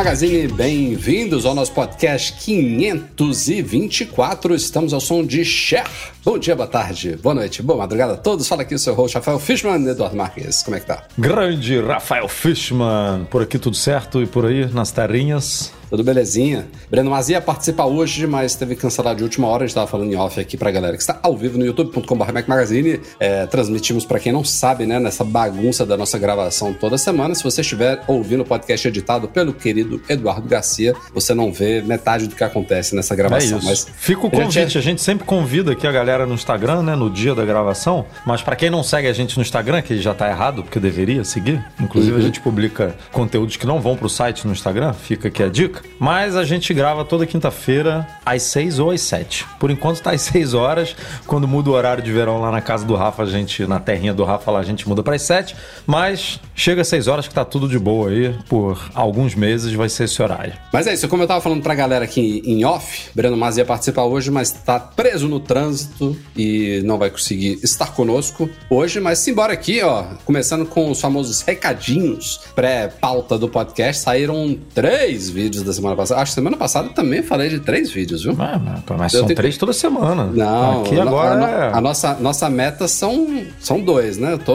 Magazine, bem-vindos ao nosso podcast 524. Estamos ao som de Cher. Bom dia, boa tarde, boa noite, boa madrugada a todos. Fala aqui o seu host Rafael Fishman Eduardo Marques. Como é que tá? Grande Rafael Fishman. Por aqui tudo certo e por aí nas terrinhas. Tudo belezinha? Breno Mazia participa hoje, mas teve que cancelar de última hora. A gente tava falando em off aqui pra galera que está ao vivo no youtube.com.br Magazine. É, transmitimos para quem não sabe, né, nessa bagunça da nossa gravação toda semana. Se você estiver ouvindo o podcast editado pelo querido Eduardo Garcia, você não vê metade do que acontece nessa gravação. É. Mas Fica o a gente convite, é- a gente sempre convida aqui a galera no Instagram, né, no dia da gravação, mas pra quem não segue a gente no Instagram, que já tá errado, porque deveria seguir, inclusive Uhum. a gente publica conteúdos que não vão pro site no Instagram, fica aqui a dica, mas a gente grava toda quinta-feira às 6 ou às 7. Por enquanto tá às 6 horas, quando muda o horário de verão lá na casa do Rafa, a gente, na terrinha do Rafa lá, a gente muda pras 7, mas chega às 6 horas que tá tudo de boa aí, por alguns meses vai ser esse horário. Mas é isso, como eu tava falando pra galera aqui em off, Breno Mazia participa hoje, mas tá preso no trânsito e não vai conseguir estar conosco hoje. Mas simbora aqui, ó, começando com os famosos recadinhos pré-pauta do podcast. Saíram três vídeos da semana passada. Acho que semana passada também falei de três vídeos, viu? Mas- mas são tenho- três toda semana. Não, Aqui agora a, é... a nossa, nossa meta são, são dois, né? Eu tô,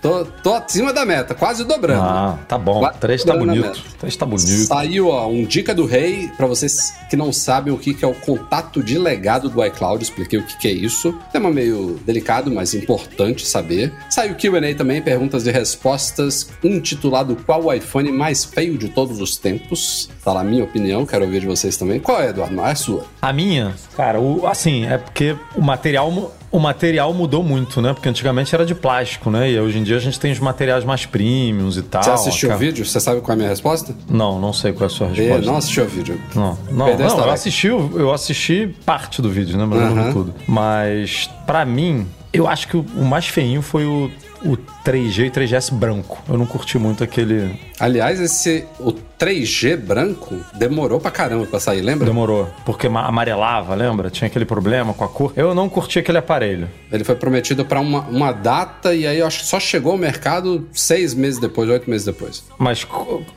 tô, tô acima da meta, quase dobrando. Ah, tá bom. Quase Três tá bonito. Três tá bonito. Saiu, ó, um Dica do Rei, pra vocês que não sabem o que que é o contato de legado do iCloud, expliquei o que que é isso. Tema meio delicado, mas importante saber. Saiu o Q&A também, perguntas e respostas, intitulado Qual o iPhone mais feio de todos os tempos? Tá lá minha opinião, quero ouvir de vocês também. Qual é, Eduardo? Não, é a sua. A minha, cara, o, assim, é porque o material, o material mudou muito, né? Porque antigamente era de plástico, né? E hoje em dia a gente tem os materiais mais premiums e tal. Você assistiu o vídeo? Você sabe qual é a minha resposta? Não, não sei qual é a sua Eu resposta. não assistiu o vídeo. Não, não, Perdeu não eu assisti, eu assisti parte do vídeo, né? Mas eu não tudo. Mas, pra mim, eu acho que o, o mais feinho foi o, o 3G e 3GS branco. Eu não curti muito aquele. Aliás, esse o 3G branco demorou pra caramba pra sair, lembra? Demorou. Porque ma- amarelava, lembra? Tinha aquele problema com a cor. Eu não curti aquele aparelho. Ele foi prometido pra uma, uma data e aí eu acho que só chegou ao mercado seis meses depois, oito meses depois. Mas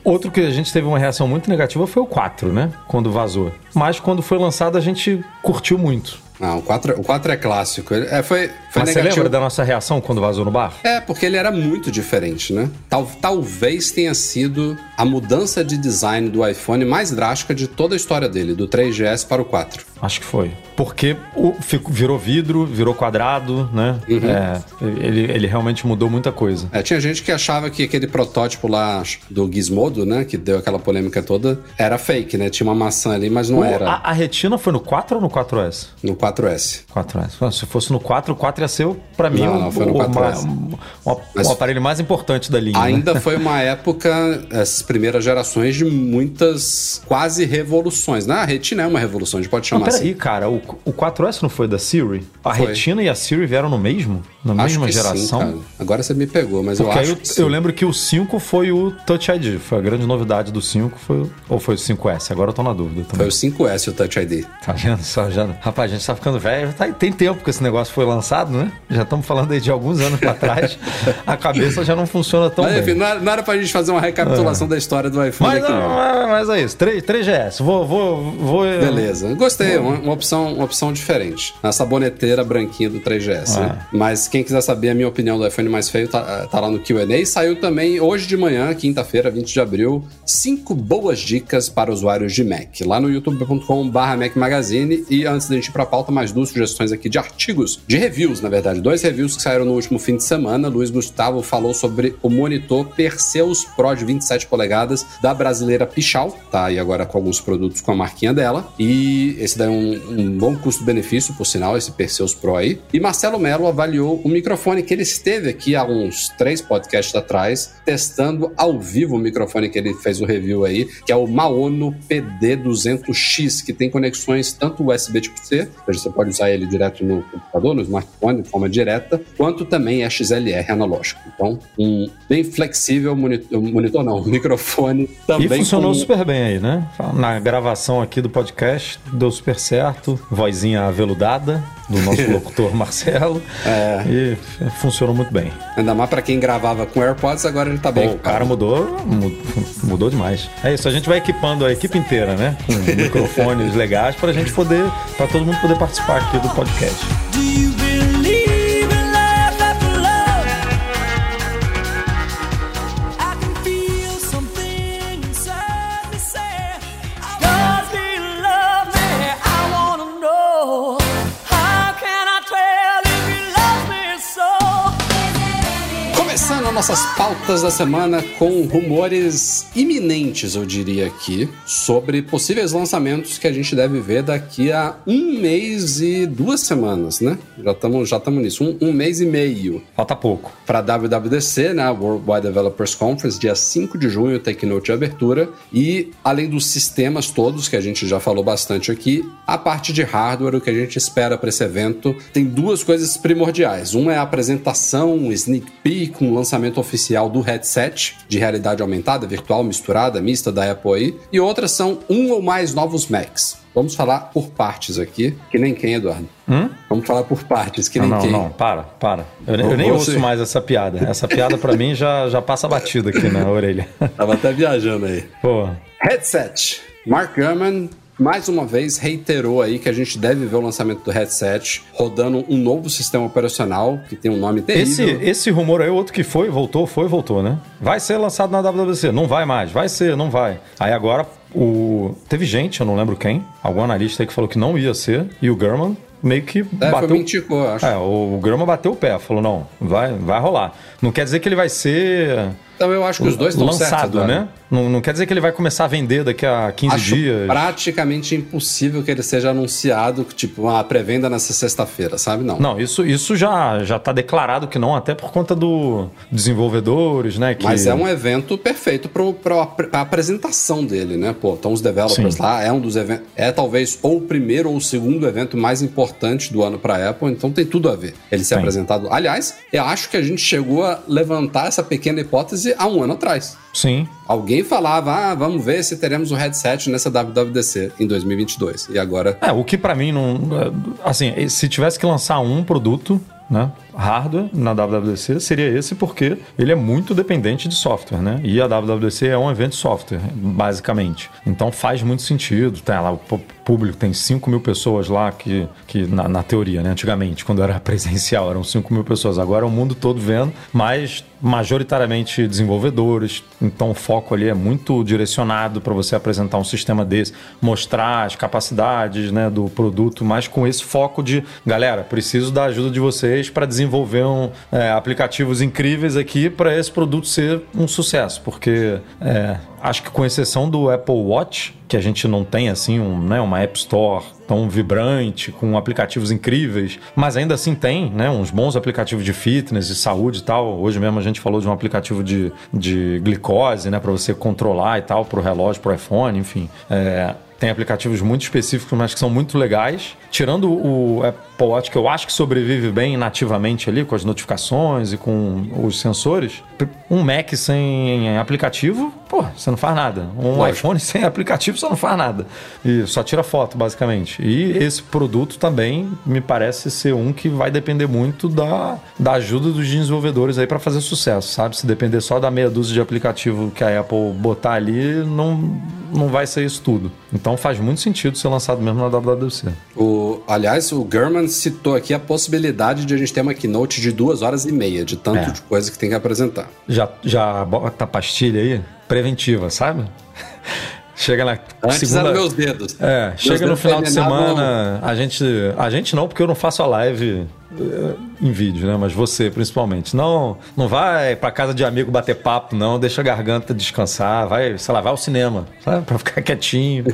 outro que a gente teve uma reação muito negativa foi o 4, né? Quando vazou. Mas quando foi lançado a gente curtiu muito. Não, o 4, o 4 é clássico. É, foi foi Mas você negativo. lembra da nossa reação quando vazou no bar? É, porque ele era muito diferente, né? Tal, talvez tenha sido a mudança de design do iPhone mais drástica de toda a história dele, do 3GS para o 4. Acho que foi. Porque o, ficou- virou vidro, virou quadrado, né? Uhum. É, ele, ele realmente mudou muita coisa. É, tinha gente que achava que aquele protótipo lá do Gizmodo, né, que deu aquela polêmica toda, era fake, né? Tinha uma maçã ali, mas não O- era a, a retina foi no 4 ou no 4S? no 4S. 4S. Se fosse no 4, o 4 ia ser, pra mim, Não, o, não, foi no o, 4S. ma- o- Mas- o aparelho mais importante da linha. né? Ainda foi uma época, essas primeiras gerações, de muitas quase revoluções. Né? A Retina é uma revolução, a gente pode chamar peraí, assim. cara, o, o 4S não foi da Siri? A Foi. Retina e a Siri vieram no mesmo? Na Acho mesma geração? sim. Agora você me pegou, mas Porque eu acho eu, que eu lembro que o 5 foi o Touch ID. Foi a grande novidade do 5. Foi, ou foi o 5S? Agora eu tô na dúvida Foi também. o 5S o Touch ID. Tá vendo só? Já, rapaz, a gente tá ficando velho. Tá- tem tempo que esse negócio foi lançado, né? Já estamos falando aí de alguns anos pra trás. a cabeça já não funciona tão Mas bem. enfim, não era, não era pra gente fazer uma recapitulação da história do iPhone Mas, aqui, não, não. mas, mas é isso. 3, 3GS. Vou, vou, vou. Beleza. Gostei, uma, uma opção, uma opção diferente. Na saboneteira branquinha do 3GS, né? Mas quem quiser saber a minha opinião do iPhone mais feio, tá, tá lá no Q&A. Saiu também hoje de manhã, quinta-feira, 20 de abril, cinco boas dicas para usuários de Mac. Lá no youtube.com.br Mac Magazine. E antes da gente ir pra pauta, mais duas sugestões aqui de artigos, de reviews, na verdade. Dois reviews que saíram no último fim de semana. Luiz Gustavo falou sobre o monitor Perseus Pro de 27 polegadas da brasileira Pichal, tá? E agora com alguns produtos com a marquinha dela. E esse daí é um, um bom custo-benefício, por sinal, esse Perseus Pro aí. E Marcelo Melo avaliou o microfone que ele esteve aqui há uns três podcasts atrás, testando ao vivo o microfone que ele fez o review aí, que é o Maono PD200X, que tem conexões tanto USB tipo C, ou seja, você pode usar ele direto no computador, no smartphone, de forma direta, quanto também é XLR analógico. Então, um bem flexível monitor, monitor não, microfone também. E funcionou com... super bem aí, né? Na gravação aqui do podcast, deu super certo, vozinha aveludada do nosso locutor Marcelo. É. E funcionou muito bem. Ainda mais para quem gravava com AirPods, agora ele tá bem. Pô, o cara mudou, mudou demais. É isso, a gente vai equipando a equipe inteira, né? Com microfones legais pra gente poder, para todo mundo poder participar aqui do podcast. Pautas da semana com rumores iminentes, eu diria aqui, sobre possíveis lançamentos que a gente deve ver daqui a um mês e duas semanas, né? Já estamos já nisso, um, um, mês e meio. Falta pouco. Para a WWDC, né? Worldwide Developers Conference, dia 5 de junho, Take Note de abertura. E além dos sistemas todos, que a gente já falou bastante aqui, a parte de hardware, o que a gente espera para esse evento, tem duas coisas primordiais. Uma é a apresentação, um sneak peek, um lançamento oficial do headset de realidade aumentada, virtual, misturada, mista da Apple aí, e outras são um ou mais novos Macs. Vamos falar por partes aqui, que nem quem, Eduardo? Hum? Vamos falar por partes, que nem não, quem. Não, não, para, para. Eu, eu nem Você... ouço mais essa piada. Essa piada para mim já, já passa batido aqui na orelha. Tava até viajando aí. Pô. Headset. Mark Gurman mais uma vez reiterou aí que a gente deve ver o lançamento do headset rodando um novo sistema operacional que tem um nome terrível. Esse, esse rumor aí, outro que foi, voltou, foi, voltou, né? Vai ser lançado na WWDC, não vai mais, vai ser, não vai. Aí agora o teve gente, eu não lembro quem, algum analista aí que falou que não ia ser e o German meio que é, bateu. Foi menticou, eu acho. É, o Grama bateu o pé, falou não, vai, vai rolar. Não quer dizer que ele vai ser então eu acho que os dois estão lançado, certos, né? Não, não, quer dizer que ele vai começar a vender daqui a 15 acho dias. praticamente impossível que ele seja anunciado, tipo, uma pré-venda nessa sexta-feira, sabe? Não. Não, isso, isso já, já tá declarado que não, até por conta do desenvolvedores, né? Que... Mas é um evento perfeito para a apresentação dele, né? Pô, estão os developers Sim. lá, é um dos eventos. É talvez ou o primeiro ou o segundo evento mais importante do ano para a Apple, então tem tudo a ver. Ele ser Sim. apresentado. Aliás, eu acho que a gente chegou a levantar essa pequena hipótese há um ano atrás. Sim. Alguém falava, ah, vamos ver se teremos o um headset nessa WWDC em 2022. E agora. É, o que para mim não. Assim, se tivesse que lançar um produto, né? Hardware na WWDC seria esse porque ele é muito dependente de software, né? E a WWDC é um evento de software, basicamente. Então faz muito sentido. Tem lá o público, tem 5 mil pessoas lá que, que na, na, teoria, né? Antigamente, quando era presencial, eram 5 mil pessoas. Agora é o mundo todo vendo, mas majoritariamente desenvolvedores. Então o foco ali é muito direcionado para você apresentar um sistema desse, mostrar as capacidades né, do produto, mas com esse foco de, galera, preciso da ajuda de vocês para desenvolver um, é, aplicativos incríveis aqui para esse produto ser um sucesso, porque é, acho que com exceção do Apple Watch, que a gente não tem assim um, né, uma App Store tão vibrante, com aplicativos incríveis, mas ainda assim tem né, uns bons aplicativos de fitness, de saúde e tal. Hoje mesmo a gente falou de um aplicativo de, de glicose, né, para você controlar e tal, para o relógio, para o iPhone, enfim. É, tem aplicativos muito específicos, mas que são muito legais. Tirando o Apple Watch, que eu acho que sobrevive bem nativamente ali, com as notificações e com os sensores, um Mac sem aplicativo, pô, você não faz nada. Um iPhone sem aplicativo, você não faz nada. E só tira foto, basicamente. E esse produto também me parece ser um que vai depender muito da, da ajuda dos desenvolvedores aí para fazer sucesso, sabe? Se depender só da meia dúzia de aplicativo que a Apple botar ali, não não vai ser isso tudo. Então faz muito sentido ser lançado mesmo na WWDC. O, aliás, o German citou aqui a possibilidade de a gente ter uma keynote de duas horas e meia, de tanto é. de coisa que tem que apresentar. Já, já bota a pastilha aí? Preventiva, sabe? Chega na Antes segunda... meus dedos. É, meus chega dedos no final de semana, a gente, a gente não, porque eu não faço a live eh, em vídeo, né? Mas você, principalmente. Não, não vai pra casa de amigo bater papo, não. Deixa a garganta descansar. Vai, sei lá, vai ao cinema, sabe? Pra ficar quietinho,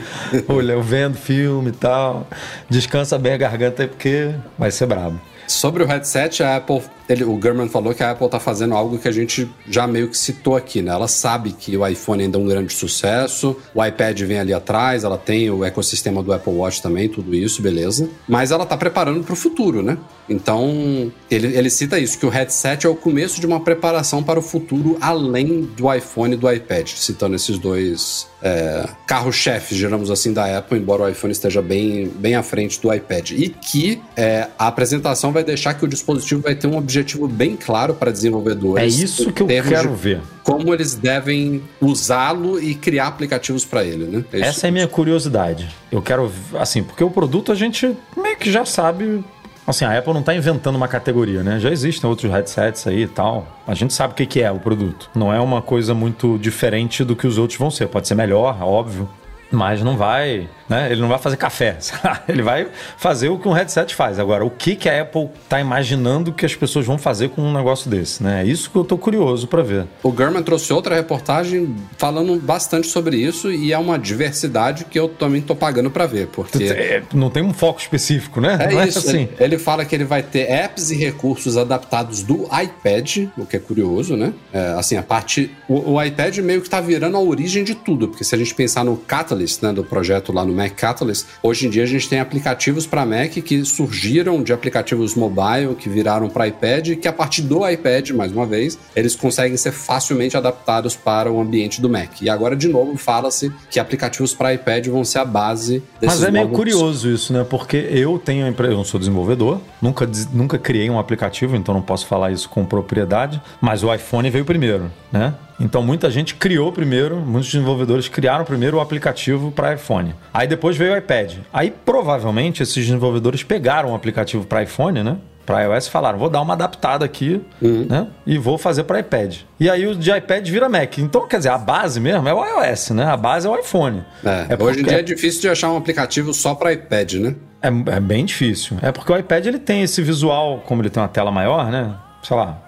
olhando, vendo filme e tal. Descansa bem a garganta, porque vai ser brabo. Sobre o headset, a Apple, ele, o German falou que a Apple está fazendo algo que a gente já meio que citou aqui, né? Ela sabe que o iPhone ainda é um grande sucesso, o iPad vem ali atrás, ela tem o ecossistema do Apple Watch também, tudo isso, beleza. Mas ela está preparando para o futuro, né? Então, ele, ele cita isso, que o headset é o começo de uma preparação para o futuro além do iPhone e do iPad, citando esses dois é, carro-chefe, digamos assim, da Apple, embora o iPhone esteja bem, bem à frente do iPad. E que é, a apresentação vai deixar que o dispositivo vai ter um objetivo bem claro para desenvolvedores. É isso que eu quero ver. Como eles devem usá-lo e criar aplicativos para ele, né? É Essa é a minha curiosidade. Eu quero, assim, porque o produto a gente meio que já sabe Assim, a Apple não está inventando uma categoria, né? Já existem outros headsets aí e tal. A gente sabe o que é o produto. Não é uma coisa muito diferente do que os outros vão ser. Pode ser melhor, óbvio mas não vai, né? Ele não vai fazer café, ele vai fazer o que um headset faz. Agora, o que que a Apple está imaginando que as pessoas vão fazer com um negócio desse, né? É isso que eu estou curioso para ver. O German trouxe outra reportagem falando bastante sobre isso e é uma diversidade que eu também estou pagando para ver, porque é, não tem um foco específico, né? É, é isso. Assim. Ele, ele, fala que ele vai ter apps e recursos adaptados do iPad, o que é curioso, né? É, assim, a parte o, o iPad meio que está virando a origem de tudo, porque se a gente pensar no Catalyst Catalyst, né, do projeto lá no Mac Catalyst, hoje em dia a gente tem aplicativos para Mac que surgiram de aplicativos mobile, que viraram para iPad, que a partir do iPad, mais uma vez, eles conseguem ser facilmente adaptados para o ambiente do Mac. E agora, de novo, fala-se que aplicativos para iPad vão ser a base desses Mas é meio curioso isso, né? Porque eu tenho eu não sou desenvolvedor, nunca, nunca criei um aplicativo, então não posso falar isso com propriedade, mas o iPhone veio primeiro, né? Então muita gente criou primeiro, muitos desenvolvedores criaram primeiro o aplicativo para iPhone. Aí depois veio o iPad. Aí provavelmente esses desenvolvedores pegaram o aplicativo para iPhone, né? Para iOS falaram, vou dar uma adaptada aqui, uhum. né? E vou fazer para iPad. E aí o de iPad vira Mac. Então, quer dizer, a base mesmo é o iOS, né? A base é o iPhone. É, é hoje em dia é difícil de achar um aplicativo só para iPad, né? É, é, bem difícil. É porque o iPad ele tem esse visual, como ele tem uma tela maior, né? Sei lá,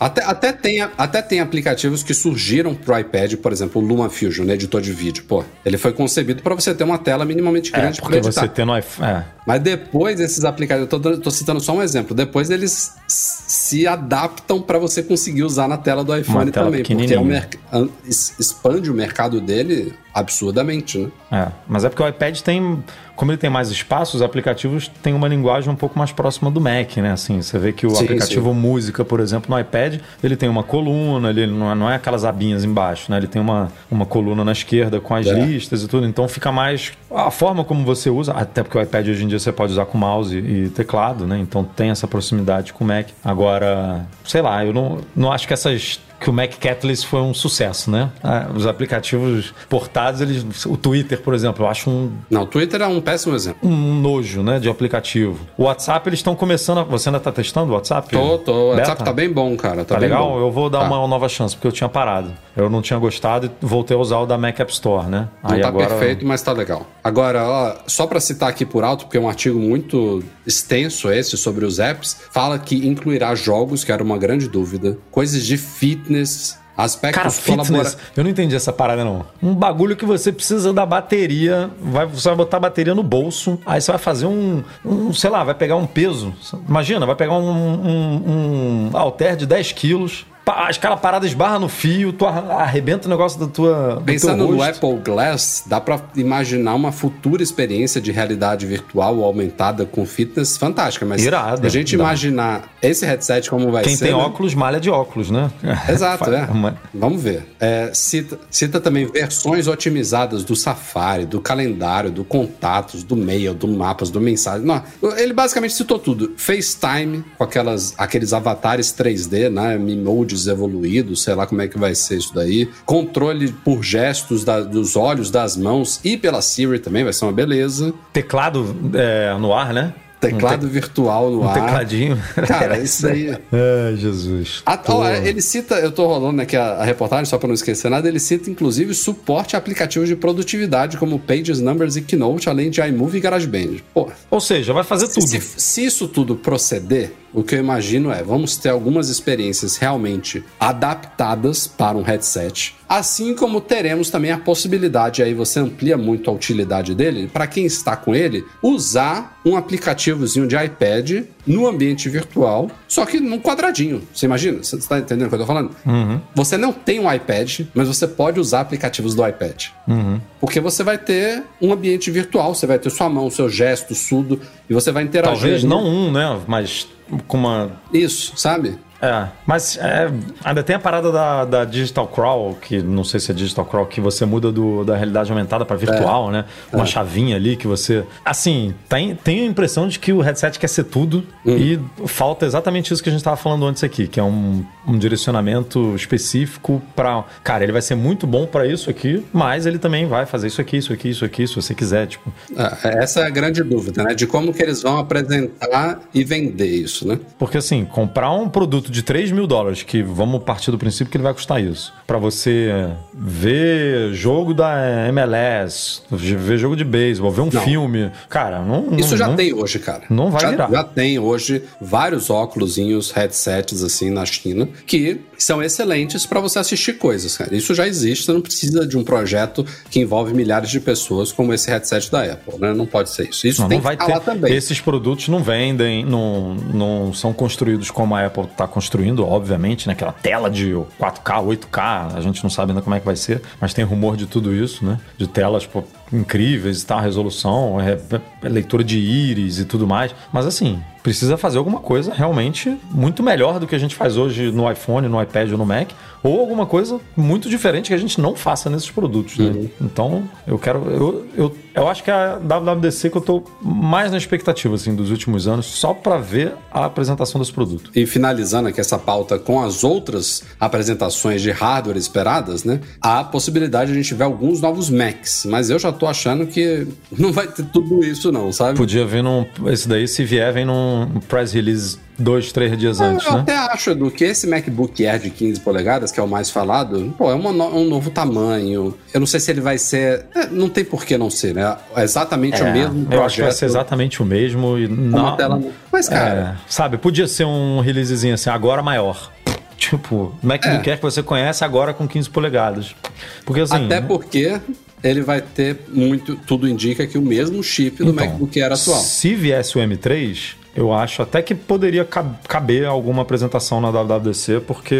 até, até, tem, até tem aplicativos que surgiram pro iPad, por exemplo, o LumaFusion, né, editor de vídeo. Pô, ele foi concebido para você ter uma tela minimamente é, grande é, porque você ter no iPhone. É. Mas depois esses aplicativos, eu tô, tô, citando só um exemplo, depois eles se adaptam para você conseguir usar na tela do iPhone também, porque é o expande o mercado dele absurdamente, né? É, mas é porque o iPad tem, como ele tem mais espaço, os aplicativos têm uma linguagem um pouco mais próxima do Mac, né? Assim, você vê que o sim, aplicativo sim. música, por exemplo, no iPad, ele tem uma coluna, ele não é, não é aquelas abinhas embaixo, né? Ele tem uma, uma coluna na esquerda com as é. listas e tudo, então fica mais a forma como você usa, até porque o iPad hoje em dia você pode usar com mouse e teclado, né? Então tem essa proximidade com o Mac. Agora, sei lá, eu não, não acho que essas que o Mac Catalyst foi um sucesso, né? Ah, os aplicativos portados, eles, o Twitter, por exemplo, eu acho um. Não, o Twitter é um péssimo exemplo. Um nojo, né, de aplicativo. O WhatsApp, eles estão começando. A... Você ainda está testando o WhatsApp? Tô, tô. O WhatsApp tá bem bom, cara. Tá, tá legal? Bom. Eu vou dar tá. uma nova chance, porque eu tinha parado. Eu não tinha gostado e voltei a usar o da Mac App Store, né? Não Aí tá agora... perfeito, mas tá legal. Agora, ó, só para citar aqui por alto, porque é um artigo muito extenso esse sobre os apps, fala que incluirá jogos, que era uma grande dúvida, coisas de fitness, aspectos Cara, fitness, colabora... eu não entendi essa parada não. Um bagulho que você precisa da bateria, vai, você vai botar a bateria no bolso, aí você vai fazer um, um sei lá, vai pegar um peso. Imagina, vai pegar um, um, um halter de 10 quilos, as caras paradas esbarra no fio, tu arrebenta o negócio da tua. Pensando no Apple Glass, dá para imaginar uma futura experiência de realidade virtual aumentada com fitness fantástica, mas Irada, a gente imaginar esse headset como vai Quem ser. Quem tem né? óculos, malha de óculos, né? Exato, é. Vamos ver. É, cita, cita também versões otimizadas do Safari, do calendário, do contatos, do mail, do mapas, do mensagem. Não, ele basicamente citou tudo. FaceTime, com aquelas, aqueles avatares 3D, né? Mimodes HUDs evoluídos, sei lá como é que vai ser isso daí. Controle por gestos da, dos olhos, das mãos e pela Siri também, vai ser uma beleza. Teclado é, no ar, né? Teclado um te... virtual no um ar. tecladinho. Cara, isso aí. Ai, Jesus. A, ó, ele cita, eu tô rolando aqui a, a reportagem, só para não esquecer nada, ele cita inclusive suporte a aplicativos de produtividade como Pages, Numbers e Keynote, além de iMovie e GarageBand. Pô. Ou seja, vai fazer tudo. Se, se isso tudo proceder, o que eu imagino é, vamos ter algumas experiências realmente adaptadas para um headset, assim como teremos também a possibilidade, aí você amplia muito a utilidade dele, para quem está com ele, usar um aplicativozinho de iPad no ambiente virtual, só que num quadradinho. Você imagina? Você está entendendo o que eu estou falando? Uhum. Você não tem um iPad, mas você pode usar aplicativos do iPad. Uhum. Porque você vai ter um ambiente virtual, você vai ter sua mão, seu gesto, tudo, e você vai interagir. Talvez não um, né? Mas com uma. Isso, sabe? É, mas é, ainda tem a parada da, da, Digital Crawl, que não sei se é Digital Crawl, que você muda do, da realidade aumentada para virtual, é. né? Uma é. chavinha ali que você. Assim, tem, tem a impressão de que o headset quer ser tudo hum. e falta exatamente isso que a gente estava falando antes aqui, que é um, um direcionamento específico para. Cara, ele vai ser muito bom para isso aqui, mas ele também vai fazer isso aqui, isso aqui, isso aqui, se você quiser. Tipo. É, essa é a grande dúvida, né? De como que eles vão apresentar e vender isso, né? Porque assim, comprar um produto produto de 3 mil dólares, que vamos partir do princípio que ele vai custar isso, para você ver jogo da MLS, ver jogo de beisebol, ver um não. filme, cara, não. Isso não, já não, tem hoje, cara. Não vai já, virar. Já tem hoje vários óculosinhos, headsets assim na China, que são excelentes para você assistir coisas, cara. Isso já existe, você não precisa de um projeto que envolve milhares de pessoas como esse headset da Apple, né? Não pode ser isso. Isso não, tem não vai que ter. também. Esses produtos não vendem, não, não são construídos como a Apple está construindo, obviamente, né? Aquela tela de 4K, 8K, a gente não sabe ainda como é que vai ser, mas tem rumor de tudo isso, né? De telas pô, incríveis tal, resolução, é, é leitura de íris e tudo mais. Mas assim, precisa fazer alguma coisa realmente muito melhor do que a gente faz hoje no iPhone, no iPad ou no Mac, ou alguma coisa muito diferente que a gente não faça nesses produtos, né? Uhum. Então, eu quero. Eu, eu, eu acho que é a WWDC que eu tô mais na expectativa, assim, dos últimos anos, só para ver a apresentação desse produto. E finalizando aqui essa pauta com as outras apresentações de hardware esperadas, né? Há a possibilidade de a gente ver alguns novos Macs, mas eu já tô achando que não vai ter tudo isso, não, sabe? Podia vir num. Esse daí, se vier, vem num press release dois, três dias antes, eu né? Até acho, Edu, que esse MacBook Air de 15 polegadas, que é o mais falado, pô, é no, um novo tamanho. Eu não sei se ele vai ser... É, não tem por que não ser, né? É exatamente é, o mesmo projeto. Eu acho que vai ser exatamente o mesmo. E uma tela... Mas, cara... É, sabe, podia ser um releasezinho assim, agora maior. Tipo, MacBook é. Air que você conhece agora com 15 polegadas. Porque assim... Até porque ele vai ter muito, tudo indica que o mesmo chip do então, MacBook Air atual. Se viesse o M3, eu acho até que poderia caber alguma apresentação na WWDC, porque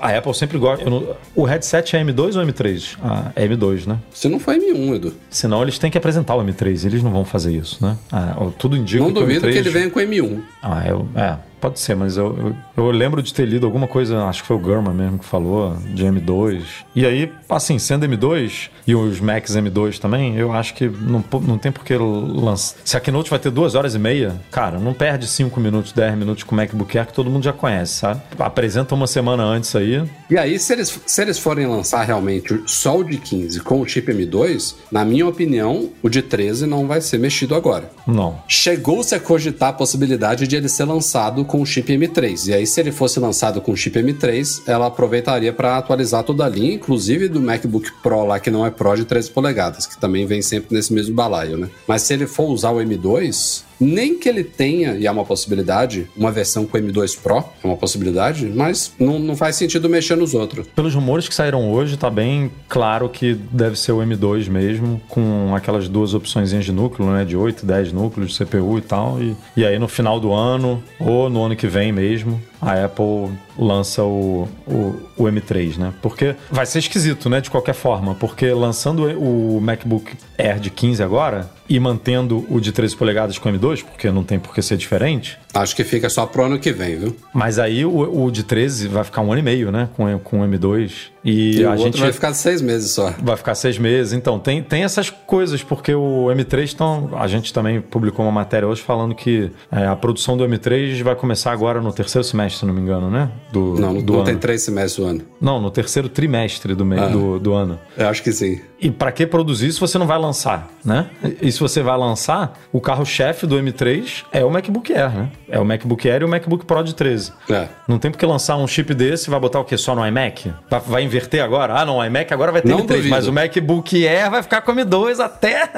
a Apple sempre gosta. Não, o headset é M2 ou M3? Ah, é M2, né? Se não for M1, Edu. Senão eles têm que apresentar o M3, eles não vão fazer isso, né? Ah, tudo indica não que duvido M3... que ele venha com M1. Ah, eu, é. Pode ser, mas eu, eu, eu, lembro de ter lido alguma coisa, acho que foi o Gurman mesmo que falou, de M2. E aí, assim, sendo M2 e os Macs M2 também, eu acho que não, não tem por que lançar. Se a Keynote vai ter duas horas e meia, cara, não perde 5 minutos, 10 minutos com o MacBook Air que todo mundo já conhece, sabe? Apresenta uma semana antes aí. E aí, se eles, se eles forem lançar realmente só o de 15 com o chip M2, na minha opinião, o de 13 não vai ser mexido agora. Não. Chegou-se a cogitar a possibilidade de ele ser lançado com o chip M3. E aí, se ele fosse lançado com o chip M3, ela aproveitaria para atualizar toda a linha, inclusive do MacBook Pro lá, que não é Pro de 13 polegadas, que também vem sempre nesse mesmo balaio, né? Mas se ele for usar o M2, nem que ele tenha, e é uma possibilidade, uma versão com M2 Pro, é uma possibilidade, mas não, não faz sentido mexer nos outros. Pelos rumores que saíram hoje, tá bem claro que deve ser o M2 mesmo, com aquelas duas opções de núcleo, né? De 8, 10 núcleos de CPU e tal. E, e aí no final do ano, ou no ano que vem mesmo, a Apple lança o, o, o, M3, né? Porque vai ser esquisito, né? De qualquer forma, porque lançando o MacBook Air de 15 agora e mantendo o de 13 polegadas com M2, porque não tem por que ser diferente. Acho que fica só pro ano que vem, viu? Mas aí o, o de 13 vai ficar um ano e meio, né? Com, com o M2. E, e a o gente vai ficar seis meses só. Vai ficar seis meses. Então, tem, tem essas coisas, porque o M3 tão, a gente também publicou uma matéria hoje falando que é, a produção do M3 vai começar agora no terceiro semestre, se não me engano, né? do, Não, do não ano. tem três semestres do ano. Não, no terceiro trimestre do, me- Ah. do, do ano. Eu acho que sim. E pra que produzir se você não vai lançar, né? E se você vai lançar, o carro-chefe do M3 é o MacBook Air, né? É o MacBook Air e o MacBook Pro de 13. É. Não tem por que lançar um chip desse e vai botar o quê? Só no iMac? Vai, vai inverter agora? Ah, não, o iMac agora vai ter Não M3, duvido. mas o MacBook Air vai ficar com M2 até...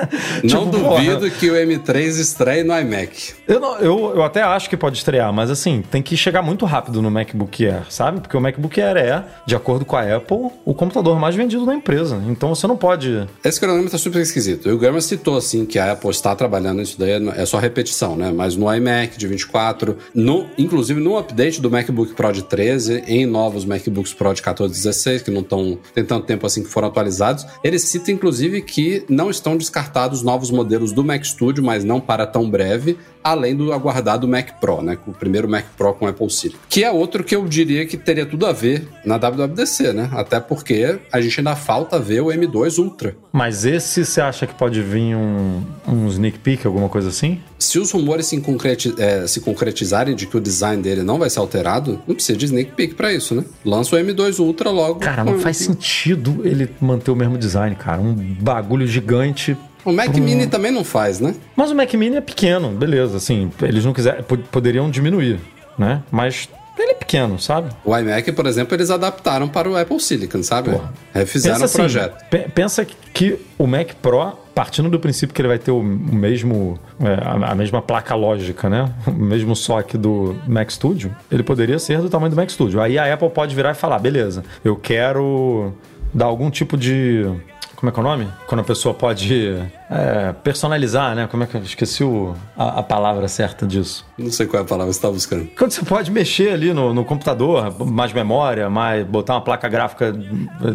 Não Tipo, porra, duvido que o M3 estreie no iMac. eu, não- eu, eu até acho que pode estrear, mas assim, tem que chegar muito rápido no MacBook Air, sabe? Porque o MacBook Air é, de acordo com a Apple, o computador mais vendido da empresa. Então você não pode. Esse cronômetro é super esquisito. E o Gurman citou, assim, que a Apple está trabalhando nisso daí, é só repetição, né? Mas no iMac de 24, no, inclusive no update do MacBook Pro de 13, em novos MacBooks Pro de 14 e 16, que não estão tem tanto tempo assim que foram atualizados, ele cita, inclusive, que não estão descartados novos modelos do Mac Studio, mas não para tão breve, além do aguardado Mac Pro, né? O primeiro Mac Pro com Apple Silicon. Que é outro que eu diria que teria tudo a ver na WWDC, né? Até porque a gente ainda falta ver o M2 Ultra. Mas esse você acha que pode vir um, um sneak peek, alguma coisa assim? Se os rumores se, concreti- eh, se concretizarem de que o design dele não vai ser alterado, não precisa de sneak peek pra isso, né? Lança o M2 Ultra logo. Cara, não faz sentido ele manter o mesmo design, cara. Um bagulho gigante. O Mac Mini também não faz, né? Mas o Mac Mini é pequeno, beleza. Assim, eles não quiserem. pod- Poderiam diminuir, né? Mas ele é pequeno, sabe? O iMac, por exemplo, eles adaptaram para o Apple Silicon, sabe? Porra. Refizeram Pensa o assim, projeto. pe- pensa que o Mac Pro, partindo do princípio que ele vai ter o, mesmo, é, a, a mesma placa lógica, né? O mesmo SOC do Mac Studio, ele poderia ser do tamanho do Mac Studio. Aí a Apple pode virar e falar, beleza, eu quero dar algum tipo de... Como é que é o nome? Quando a pessoa pode é, personalizar, né? Como é que eu esqueci o- a, a palavra certa disso? Não sei qual é a palavra que você está buscando. Quando você pode mexer ali no, no computador, mais memória, mais botar uma placa gráfica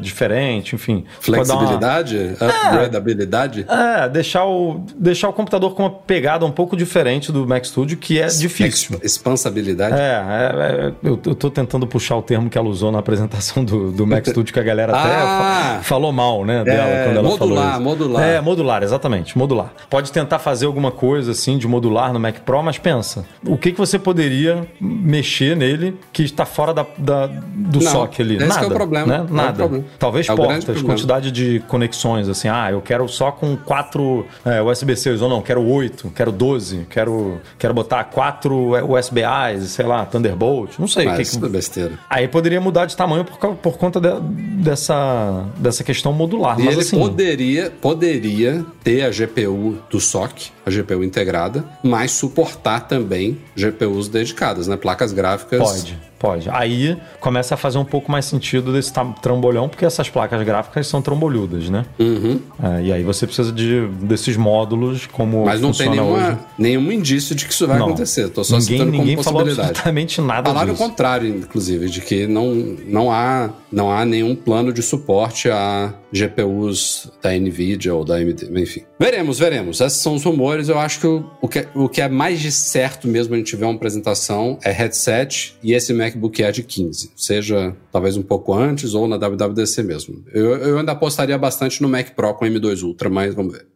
diferente, enfim. Dar uma- Flexibilidade? Upgradabilidade? É, deixar o, deixar o computador com uma pegada um pouco diferente do Mac Studio, que é difícil. Exp- Expansabilidade? É, é, é, eu, eu tô tentando puxar o termo que ela usou na apresentação do, do Mac Studio, que a galera até Ah! fa- falou mal, né, dela, É, quando ela modular, falou isso. modular. É, modular, exatamente, modular. Pode tentar fazer alguma coisa assim de modular no Mac Pro, mas pensa, o que, que você poderia mexer nele que está fora da, da- do Não, SOC ali? esse que é Nada, o problema, Né? é Nada. problema. Talvez É portas, quantidade de conexões, assim, ah, eu quero só com quatro é, USB-Cs, ou não, quero oito, quero 12, quero, quero botar quatro USB-As, sei lá, Thunderbolt, não sei. o Mas que isso que... é besteira. Aí poderia mudar de tamanho por, por conta de- dessa, dessa questão modular. E mas ele assim, poderia, poderia ter a GPU do SOC, a GPU integrada, mas suportar também GPUs dedicadas, né? Placas gráficas. Pode, pode. Aí começa a fazer um pouco mais sentido desse trambolhão, porque essas placas gráficas são trambolhudas, né? Uhum. É, e aí você precisa de, desses módulos como Mas não tem nenhuma, hoje. nenhum indício de que isso vai Não. acontecer. Tô só ninguém ninguém falou absolutamente nada Falaram o disso. contrário, inclusive, de que não, não, há, não há nenhum plano de suporte a GPUs da NVIDIA ou da AMD, enfim. Veremos, veremos. Esses são os rumores. Eu acho que o, o, que o que é mais de certo mesmo a gente tiver uma apresentação é headset e esse MacBook Air de 15. Seja talvez um pouco antes ou na WWDC mesmo. Eu, eu ainda apostaria bastante no Mac Pro com M2 Ultra, mas vamos ver.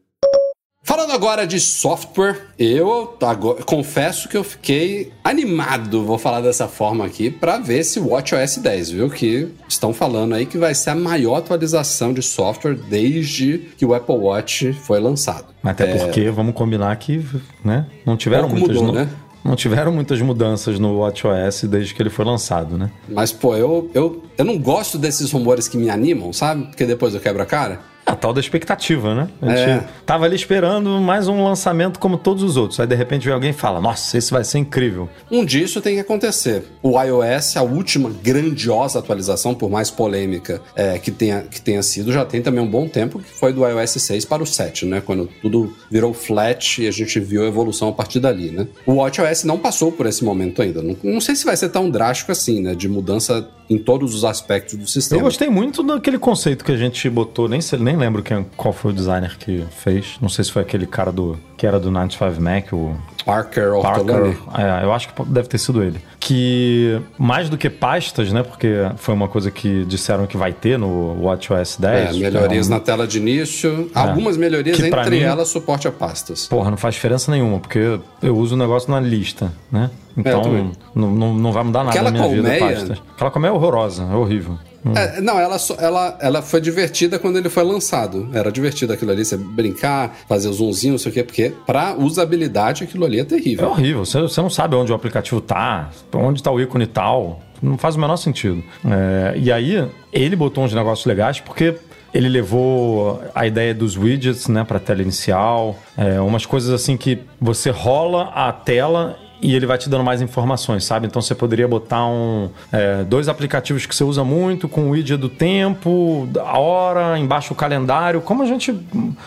Falando agora de software, eu agora- confesso que eu fiquei animado, vou falar dessa forma aqui, para ver esse WatchOS 10, viu? Que estão falando aí que vai ser a maior atualização de software desde que o Apple Watch foi lançado. Até porque, vamos combinar que né, não tiveram muitas... mudou, nu- né? Não tiveram muitas mudanças no WatchOS desde que ele foi lançado, né? Mas, pô, eu, eu, eu não gosto desses rumores que me animam, sabe? Porque depois eu quebro a cara. A tal da expectativa, né? A gente É. tava ali esperando mais um lançamento como todos os outros. Aí de repente vem alguém e fala: Nossa, esse vai ser incrível. Um dia isso tem que acontecer. O iOS, a última grandiosa atualização, por mais polêmica é, que, tenha, que tenha sido, já tem também um bom tempo, que foi do iOS 6 para o 7, né? Quando tudo virou flat e a gente viu a evolução a partir dali, né? O WatchOS não passou por esse momento ainda. Não, não sei se vai ser tão drástico assim, né? De mudança em todos os aspectos do Eu sistema. gostei muito daquele conceito que a gente botou, nem, nem lembro quem, qual foi o designer que fez. Não sei se foi aquele cara do que era do 95 Mac, o Parker Ortolani. É, eu acho que deve ter sido ele. Que mais do que pastas, né? Porque foi uma coisa que disseram que vai ter no WatchOS 10. É, melhorias é um... na tela de início. É. Algumas melhorias, que, entre mim, elas, suporte a pastas. Porra, não faz diferença nenhuma, porque eu uso o negócio na lista, né? Então, é, não, não, não vai mudar nada Aquela na minha colmeia... vida pastas. Aquela colmeia é horrorosa, é horrível. Hum. É, não, ela, ela, ela foi divertida quando ele foi lançado. Era divertido aquilo ali, você brincar, fazer o zoomzinho, não sei o quê, porque pra usabilidade aquilo ali é terrível. É horrível, você, você não sabe onde o aplicativo tá, onde tá o ícone tal. Não faz o menor sentido. É, e aí, ele botou uns negócios legais porque ele levou a ideia dos widgets né, para tela inicial, é, umas coisas assim que você rola a tela e ele vai te dando mais informações, sabe? Então você poderia botar um, é, dois aplicativos que você usa muito, com o widget do tempo, a hora, embaixo o calendário, como a gente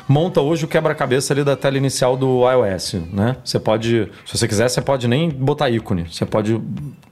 monta hoje o quebra-cabeça ali da tela inicial do iOS, né? Você pode, se você quiser, você pode nem botar ícone, você pode,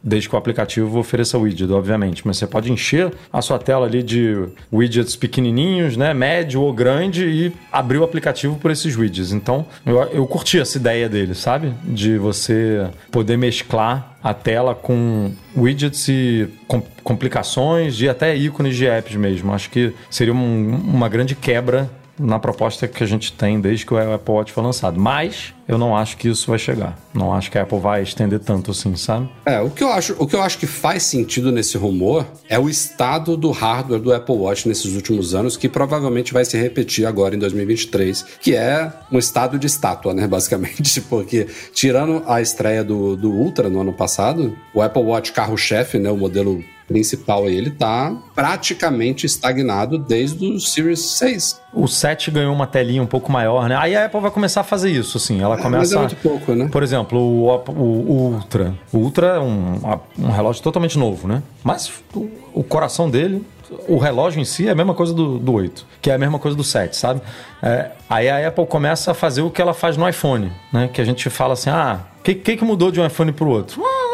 desde que o aplicativo ofereça widget, obviamente, mas você pode encher a sua tela ali de widgets pequenininhos, né? Médio ou grande e abrir o aplicativo por esses widgets. Então, eu, eu curti essa ideia dele, sabe? De você poder mesclar a tela com widgets e com complicações e até ícones de apps mesmo. Acho que seria um, uma grande quebra na proposta que a gente tem desde que o Apple Watch foi lançado. Mas eu não acho que isso vai chegar. Não acho que a Apple vai estender tanto assim, sabe? É, o que eu acho, o que eu acho que faz sentido nesse rumor é o estado do hardware do Apple Watch nesses últimos anos, que provavelmente vai se repetir agora em 2023, que é um estado de estátua, né, basicamente, porque tirando a estreia do, do Ultra no ano passado, o Apple Watch carro-chefe, né, o modelo principal aí, ele tá praticamente estagnado desde o Series 6. O 7 ganhou uma telinha um pouco maior, né? Aí a Apple vai começar a fazer isso, assim. Ela é, começa. Mas é muito pouco, né? Por exemplo, o, o, o Ultra. O Ultra é um, um relógio totalmente novo, né? Mas o, o coração dele o relógio em si é a mesma coisa do, do 8, que é a mesma coisa do 7, sabe? É, aí a Apple começa a fazer o que ela faz no iPhone, né? Que a gente fala assim, ah, o que, que, que mudou de um iPhone para o outro? Ah,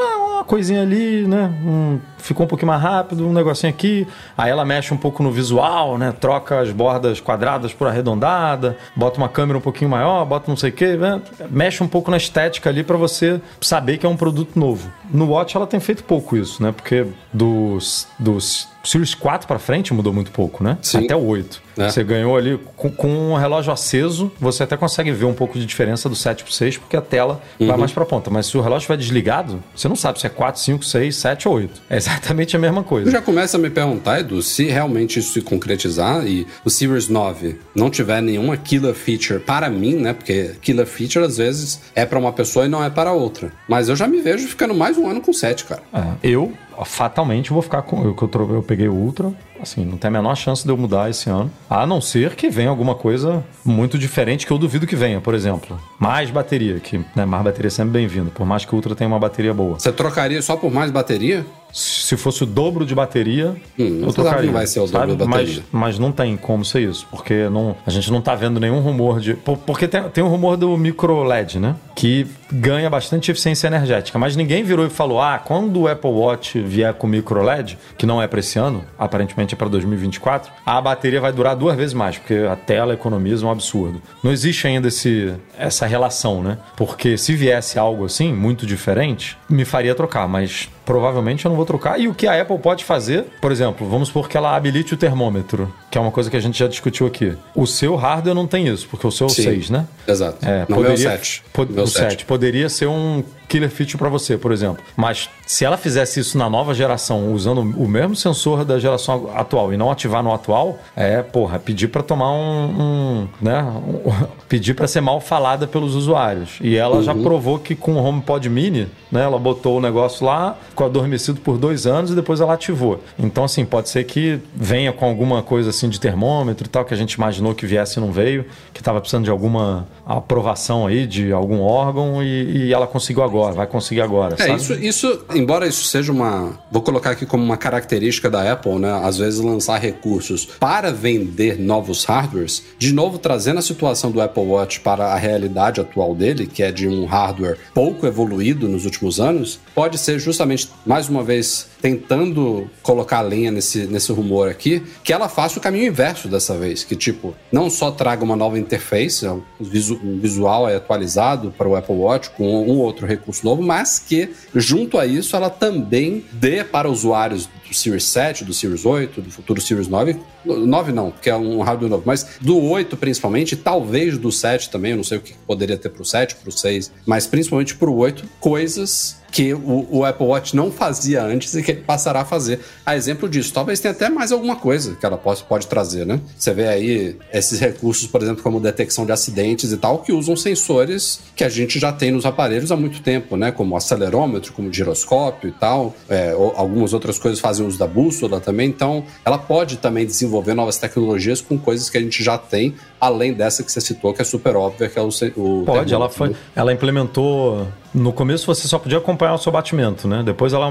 coisinha ali, né? Um, ficou um pouquinho mais rápido, um negocinho aqui. Aí ela mexe um pouco no visual, né? Troca as bordas quadradas por arredondada, bota uma câmera um pouquinho maior, bota não sei o quê, né? mexe um pouco na estética ali para você saber que é um produto novo. No Watch ela tem feito pouco isso, né? Porque dos, dos Series 4 para frente mudou muito pouco, né? Sim. Até o 8. É. Você ganhou ali com, com um relógio aceso, você até consegue ver um pouco de diferença do 7 pro 6, porque a tela uhum. vai mais para ponta. Mas se o relógio estiver desligado, você não sabe se é 4, 5, 6, 7 ou 8. É exatamente a mesma coisa. Eu já começa a me perguntar, Edu, se realmente isso se concretizar e o Series 9 não tiver nenhuma killer feature para mim, né? Porque killer feature às vezes é para uma pessoa e não é para outra. Mas eu já me vejo ficando mais um ano com 7, cara. É, eu fatalmente vou ficar com. Eu, eu, eu peguei o Ultra, assim, não tem a menor chance de eu mudar esse ano. A não ser que venha alguma coisa muito diferente que eu duvido que venha, por exemplo. Mais bateria, que né, mais bateria é sempre bem-vindo, por mais que o Ultra tenha uma bateria boa. Você trocaria só por mais bateria? Se fosse o dobro de bateria, hum, eu trocaria. Não vai ser o dobro de bateria. Mas, mas não tem como ser isso, porque não, a gente não tá vendo nenhum rumor de. Porque tem, tem um rumor do micro LED, né? Que ganha bastante eficiência energética, mas ninguém virou e falou: ah, quando o Apple Watch vier com micro LED, que não é para esse ano, aparentemente é para 2024, a bateria vai durar duas vezes mais, porque a tela economiza um absurdo. Não existe ainda esse, essa relação, né? Porque se viesse algo assim, muito diferente, me faria trocar, mas provavelmente eu não vou trocar. E o que a Apple pode fazer, por exemplo, vamos supor que ela habilite o termômetro, que é uma coisa que a gente já discutiu aqui. O seu hardware não tem isso, porque o seu é o 6, né? Exato. É, não poderia, é o 7. Pod, o 7. 7. Poderia ser um killer feature para você, por exemplo. Mas se ela fizesse isso na nova geração, usando o mesmo sensor da geração atual e não ativar no atual, é, porra, pedir para tomar um, um né, um, pedir para ser mal falada pelos usuários. E ela uhum. já provou que com o HomePod Mini, né, ela botou o negócio lá, ficou adormecido por dois anos e depois ela ativou. Então, assim, pode ser que venha com alguma coisa assim de termômetro e tal, que a gente imaginou que viesse e não veio, que estava precisando de alguma aprovação aí de algum órgão e, e ela conseguiu agora vai conseguir agora. É? Isso, isso, embora isso seja uma. Vou colocar aqui como uma característica da Apple, né? Às vezes lançar recursos para vender novos hardwares, de novo trazendo a situação do Apple Watch para a realidade atual dele, que é de um hardware pouco evoluído nos últimos anos, pode ser justamente, mais uma vez, tentando colocar lenha nesse, nesse rumor aqui, que ela faça o caminho inverso dessa vez, que tipo, não só traga uma nova interface, um, visu, um visual atualizado para o Apple Watch com um outro recurso novo, mas que junto a isso ela também dê para usuários do Series 7, do Series 8, do futuro Series 9, 9 não, porque é um hardware novo, mas do 8 principalmente, talvez do 7 também, eu não sei o que poderia ter para o 7, para o 6, mas principalmente para o 8, coisas que o, o, Apple Watch não fazia antes e que ele passará a fazer. A exemplo disso, talvez tenha até mais alguma coisa que ela pode, pode trazer, né? Você vê aí esses recursos, por exemplo, como detecção de acidentes e tal, que usam sensores que a gente já tem nos aparelhos há muito tempo, né? Como acelerômetro, como giroscópio e tal. É, algumas outras coisas fazem uso da bússola também. Então, ela pode também desenvolver novas tecnologias com coisas que a gente já tem, além dessa que você citou, que é super óbvia, que é o, o Pode, ela foi. Ela implementou no começo você só podia acompanhar o seu batimento, né? Depois ela,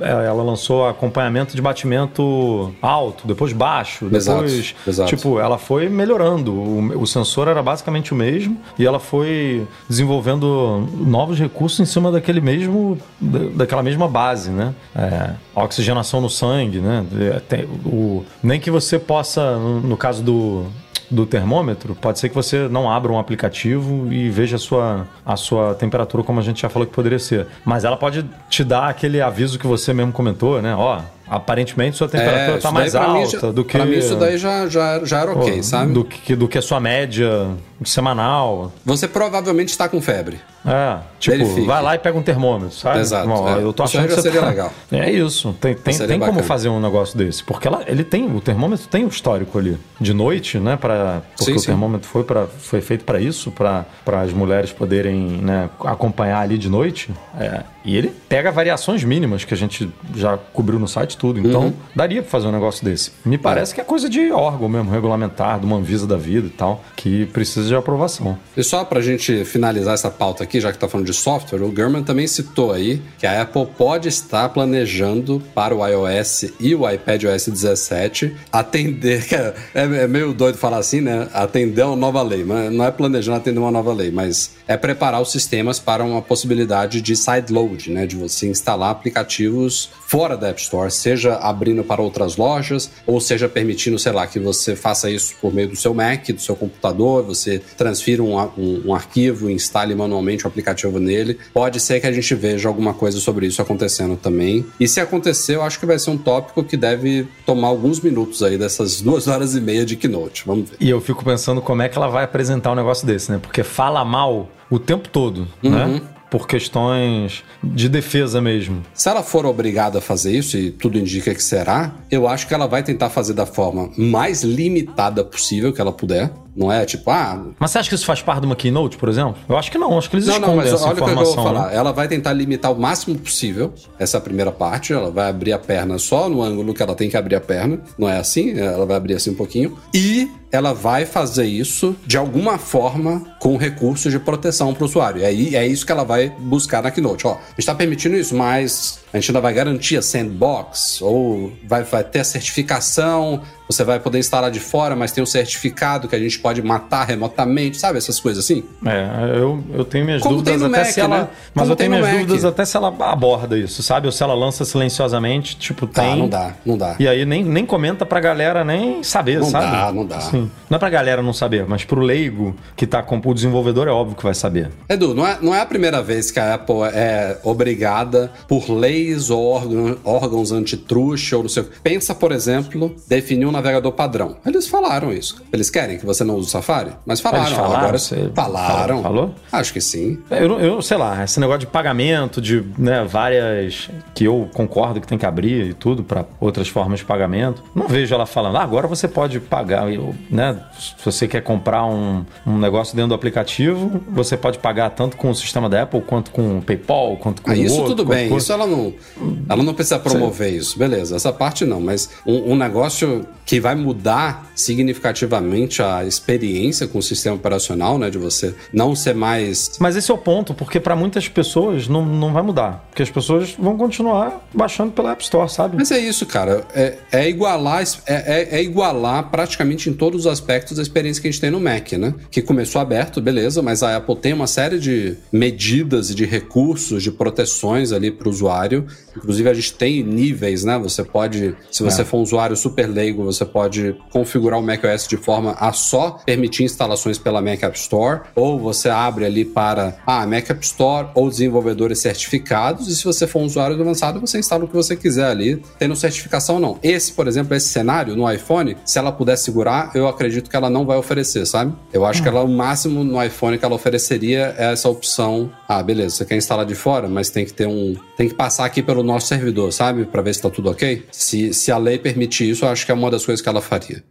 é, ela lançou acompanhamento de batimento alto, depois baixo, depois. Exato, exato. Tipo, ela foi melhorando. O, o, sensor era basicamente o mesmo e ela foi desenvolvendo novos recursos em cima daquele mesmo. daquela mesma base, né? É, oxigenação no sangue, né? É, tem, o, nem que você possa, no, no caso do do termômetro, pode ser que você não abra um aplicativo e veja a sua, a sua temperatura como a gente já falou que poderia ser. Mas ela pode te dar aquele aviso que você mesmo comentou, né? Ó, aparentemente sua temperatura está é, mais alta já, do que. Mim, isso daí já, já, já era ok, sabe? Do que, do que a sua média semanal. Você provavelmente está com febre. É, tipo, Verifique. vai lá e pega um termômetro, sabe? Exato. Bom, é. Eu tô achando isso que seria tá... legal. É isso. Tem, tem, tem como fazer um negócio desse. Porque ela, ele tem, o termômetro tem o um histórico ali. De noite, né? Pra, porque sim, o sim. termômetro foi, pra, foi feito para isso, para as mulheres poderem né, acompanhar ali de noite. É, e ele pega variações mínimas que a gente já cobriu no site tudo. Então, uhum. daria para fazer um negócio desse. Me parece é. que é coisa de órgão mesmo, regulamentar, de uma Anvisa da vida e tal, que precisa de aprovação. E só pra gente finalizar essa pauta aqui, já que tá falando de software, o Gurman também citou aí que a Apple pode estar planejando para o iOS e o iPadOS 17 atender, é, é, meio doido falar assim, né? Atender uma nova lei, mas não é planejando atender uma nova lei, mas é preparar os sistemas para uma possibilidade de sideload, né? De você instalar aplicativos fora da App Store, seja abrindo para outras lojas, ou seja permitindo, sei lá, que você faça isso por meio do seu Mac, do seu computador, você transfira um, um, um arquivo, instale manualmente o aplicativo nele. Pode ser que a gente veja alguma coisa sobre isso acontecendo também. E se acontecer, eu acho que vai ser um tópico que deve tomar alguns minutos aí dessas duas horas e meia de keynote. Vamos ver. E eu fico pensando como é que ela vai apresentar um negócio desse, né? Porque fala mal o tempo todo, né? uhum. né? por questões de defesa mesmo. Se ela for obrigada a fazer isso, e tudo indica que será, eu acho que ela vai tentar fazer da forma mais limitada possível que ela puder. Não é tipo, ah. Mas você acha que isso faz parte de uma keynote, por exemplo? Eu acho que não, acho que eles não, não, mas essa olha o que eu vou falar. Né? Ela vai tentar limitar o máximo possível essa primeira parte. Ela vai abrir a perna só no ângulo que ela tem que abrir a perna. Não é assim? Ela vai abrir assim um pouquinho. E ela vai fazer isso de alguma forma com recursos de proteção para o usuário. E é isso que ela vai buscar na Keynote. Ó, a gente está permitindo isso, mas a gente ainda vai garantir a sandbox, ou vai, vai ter a certificação você vai poder instalar de fora, mas tem um certificado que a gente pode matar remotamente, sabe? Essas coisas assim. É, eu, eu tenho minhas Como dúvidas até Mac, se ela. Né? Mas Como eu tenho minhas Mac. dúvidas até se ela aborda isso, sabe? Ou se ela lança silenciosamente, tipo, tá, tem. Ah, não dá, não dá. E aí nem, nem comenta pra galera nem saber, não sabe? Não dá, não dá. Assim, não é pra galera não saber, mas pro leigo que tá com o desenvolvedor é óbvio que vai saber. Edu, não é, não é a primeira vez que a Apple é obrigada por leis ou órgãos, órgãos antitruste ou não sei o que. Pensa, por exemplo, definir um navegador padrão. Eles falaram isso. Eles querem que você não use o Safari? Mas falaram. Eles falaram agora você falaram. Falou? Acho que sim. Eu, eu sei lá, esse negócio de pagamento, de né, várias. que eu concordo que tem que abrir e tudo para outras formas de pagamento. Não vejo ela falando, ah, agora você pode pagar, eu, né? Se você quer comprar um, um negócio dentro do aplicativo, você pode pagar tanto com o sistema da Apple quanto com o PayPal, quanto com ah, isso outro, tudo bem. Isso ela não, ela não precisa promover isso, beleza? Essa parte não, mas um, um negócio que vai mudar significativamente a experiência com o sistema operacional, né? De você não ser mais. Mas esse é o ponto, porque para muitas pessoas não, não vai mudar. Porque as pessoas vão continuar baixando pela App Store, sabe? Mas é isso, cara. É, é igualar, é, é, é igualar praticamente em todos os aspectos da experiência que a gente tem no Mac, né? Que começou aberto, beleza, mas a Apple tem uma série de medidas e de recursos, de proteções ali para o usuário. Inclusive, a gente tem níveis, né? Você pode, se você é. for um usuário super leigo, você pode configurar o macOS de forma a só permitir instalações pela Mac App Store, ou você abre ali para a ah, Mac App Store ou desenvolvedores certificados, e se você for um usuário avançado, você instala o que você quiser ali, tendo certificação ou não. Esse, por exemplo, esse cenário no iPhone, se ela puder segurar, eu acredito que ela não vai oferecer, sabe? Eu acho que ela, o máximo no iPhone que ela ofereceria é essa opção. Ah, beleza, você quer instalar de fora, mas tem que ter um. Tem que passar aqui pelo nosso servidor, sabe? Para ver se tá tudo ok. Se, se a lei permitir isso, eu acho que é uma das coisas que ela faria.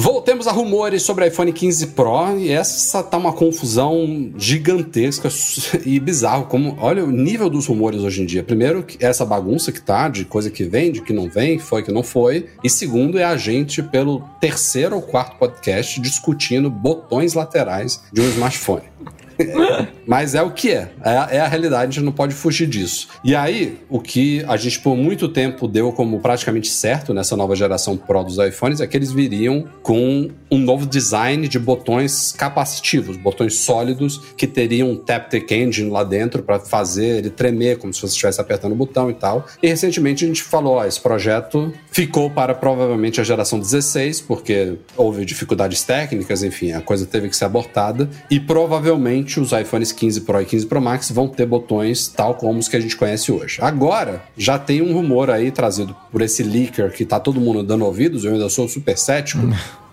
Voltemos a rumores sobre iPhone 15 Pro e essa tá uma confusão gigantesca e bizarro. Como, olha o nível dos rumores hoje em dia. Primeiro, essa bagunça que tá, de coisa que vem, de que não vem, foi que não foi. E segundo, é a gente, pelo terceiro ou quarto podcast, discutindo botões laterais de um smartphone. Mas é o que é. é. é. a realidade, a gente não pode fugir disso. E aí, o que a gente por muito tempo deu como praticamente certo nessa nova geração Pro dos iPhones é que eles viriam com um novo design de botões capacitivos, botões sólidos que teriam um Taptic Engine lá dentro para fazer ele tremer como se você estivesse apertando o botão e tal. E recentemente a gente falou, ó, esse projeto ficou para provavelmente a geração 16, porque houve dificuldades técnicas, enfim, a coisa teve que ser abortada e provavelmente os iPhones 15 Pro e 15 Pro Max vão ter botões tal como os que a gente conhece hoje. Agora, já tem um rumor aí trazido por esse leaker que tá todo mundo dando ouvidos, eu ainda sou super cético.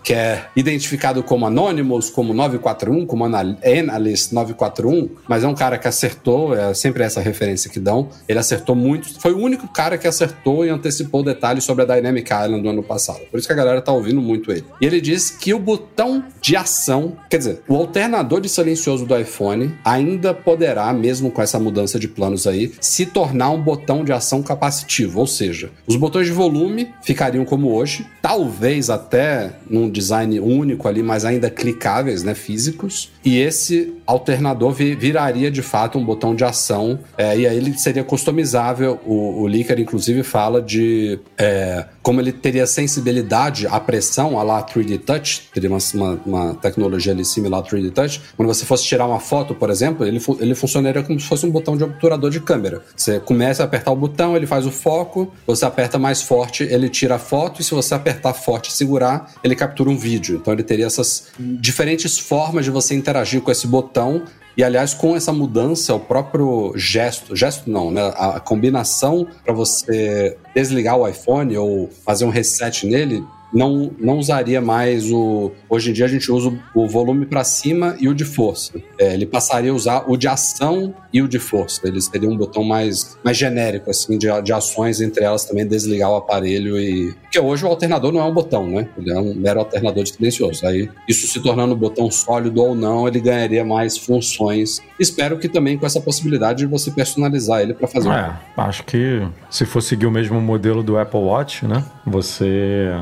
Que é identificado como Anonymous, como 941, como Analyst 941, mas é um cara que acertou, é sempre essa referência que dão. Ele acertou muito, foi o único cara que acertou e antecipou detalhes sobre a Dynamic Island do ano passado. Por isso que a galera tá ouvindo muito ele. E ele diz que o botão de ação, quer dizer, o alternador de silencioso do iPhone ainda poderá, mesmo com essa mudança de planos aí, se tornar um botão de ação capacitivo, ou seja, os botões de volume ficariam como hoje, talvez até num design único ali, mas ainda clicáveis, né, físicos. E esse alternador viraria de fato um botão de ação, é, e aí ele seria customizável. O, o Licker, inclusive, fala de é, como ele teria sensibilidade à pressão, a lá 3D Touch, teria uma, uma, uma, tecnologia ali similar ao 3D Touch. Quando você fosse tirar uma foto, por exemplo, ele, ele funcionaria como se fosse um botão de obturador de câmera. Você começa a apertar o botão, ele faz o foco, você aperta mais forte, ele tira a foto, e se você apertar forte e segurar, ele captura captura um vídeo. Então ele teria essas diferentes formas de você interagir com esse botão. E aliás, com essa mudança, o próprio gesto, gesto não, né? A combinação para você desligar o iPhone ou fazer um reset nele não, não usaria mais o. Hoje em dia a gente usa o volume para cima e o de força. É, ele passaria a usar o de ação e o de força. Eles teriam um botão mais, mais genérico, assim, de, de ações, entre elas também desligar o aparelho e. Porque hoje o alternador não é um botão, né? Ele é um mero alternador de silencioso. Aí, isso se tornando um botão sólido ou não, ele ganharia mais funções. Espero que também com essa possibilidade de você personalizar ele para fazer. É, um... acho que se for seguir o mesmo modelo do Apple Watch, né? Você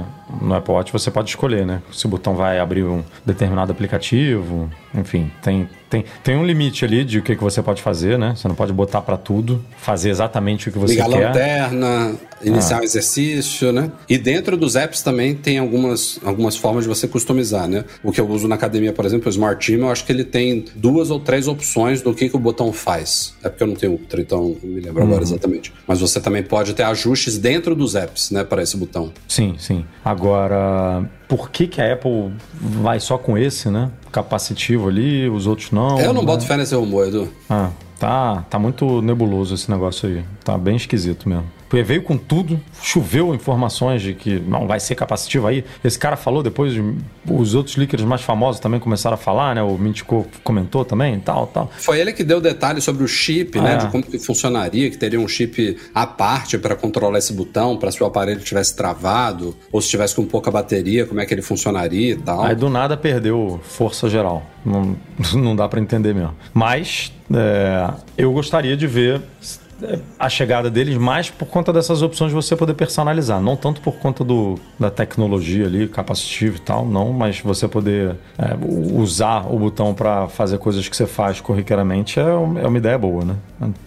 no Apple Watch você pode escolher, né? Se o botão vai abrir um determinado aplicativo, enfim, tem, tem, tem um limite ali de o que, que você pode fazer, né? Você não pode botar para tudo, fazer exatamente o que você Ligar quer. Ligar lanterna, iniciar ah. um exercício, né? E dentro dos apps também tem algumas, algumas formas de você customizar, né? O que eu uso na academia, por exemplo, o Smart Team, eu acho que ele tem duas ou três opções do que, que o botão faz. É porque eu não tenho Ultra, então não me lembro uhum. agora exatamente. Mas você também pode ter ajustes dentro dos apps, né, para esse botão. Sim, sim. Agora, por que, que a Apple vai só com esse, né? Capacitivo ali, os outros não. Eu não né? boto fé nesse rumor, Edu. Ah, tá, tá muito nebuloso esse negócio aí. Tá bem esquisito mesmo. Porque veio com tudo, choveu informações de que não vai ser capacitivo aí. Esse cara falou depois, os outros líquidos mais famosos também começaram a falar, né? O Mintico comentou também, tal, tal. Foi ele que deu detalhes sobre o chip, né? é. De como que funcionaria, que teria um chip à parte para controlar esse botão, para se o aparelho tivesse travado ou se tivesse com pouca bateria, como é que ele funcionaria e tal. Aí do nada perdeu força geral. Não, não dá para entender mesmo. Mas é, eu gostaria de ver a chegada deles mais por conta dessas opções de você poder personalizar, não tanto por conta do, da tecnologia ali, capacitivo e tal, não, mas você poder é, usar o botão para fazer coisas que você faz corriqueiramente é, é uma ideia boa, né?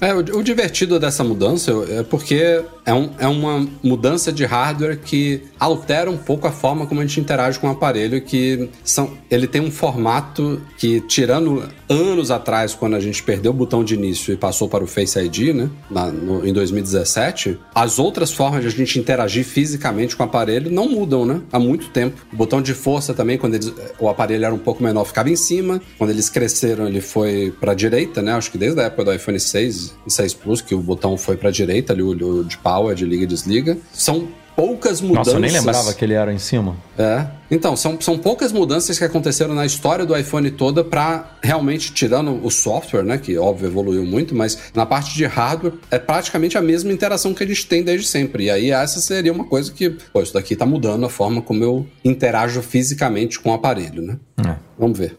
É, o, o divertido dessa mudança é porque é, um, é uma mudança de hardware que altera um pouco a forma como a gente interage com o aparelho, que são, ele tem um formato que, tirando anos atrás, quando a gente perdeu o botão de início e passou para o Face ID, né? Na, no, em 2017, as outras formas de a gente interagir fisicamente com o aparelho não mudam, né? Há muito tempo. O botão de força também, quando eles, o aparelho era um pouco menor, ficava em cima. Quando eles cresceram, ele foi para a direita, né? Acho que desde a época do iPhone 6 e 6 Plus, que o botão foi para a direita, ali, o, o de power, de liga e desliga. São poucas mudanças. Nossa, eu nem lembrava que ele era em cima. É. Então, são, são poucas mudanças que aconteceram na história do iPhone toda para realmente, tirando o software, né, que óbvio evoluiu muito, mas na parte de hardware é praticamente a mesma interação que a gente tem desde sempre. E aí essa seria uma coisa que, pô, isso daqui tá mudando a forma como eu interajo fisicamente com o aparelho, né? É. Vamos ver.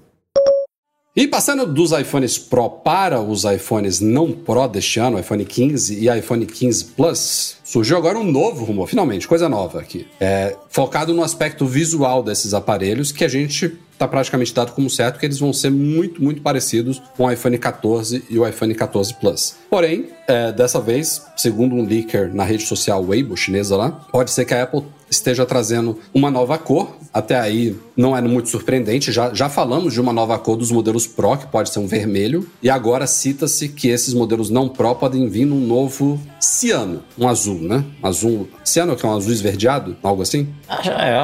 E passando dos iPhones Pro para os iPhones não Pro deste ano, iPhone 15 e iPhone 15 Plus, surgiu agora um novo rumor, finalmente, coisa nova aqui. É, focado no aspecto visual desses aparelhos, que a gente está praticamente dado como certo que eles vão ser muito, muito parecidos com o iPhone 14 e o iPhone 14 Plus. Porém, é, dessa vez, segundo um leaker na rede social Weibo chinesa lá, pode ser que a Apple esteja trazendo uma nova cor. Até aí não é muito surpreendente, já, já falamos de uma nova cor dos modelos Pro, que pode ser um vermelho, e agora cita-se que esses modelos não Pro podem vir num novo ciano, um azul, né? Azul. Ciano que é um azul esverdeado? Algo assim? É,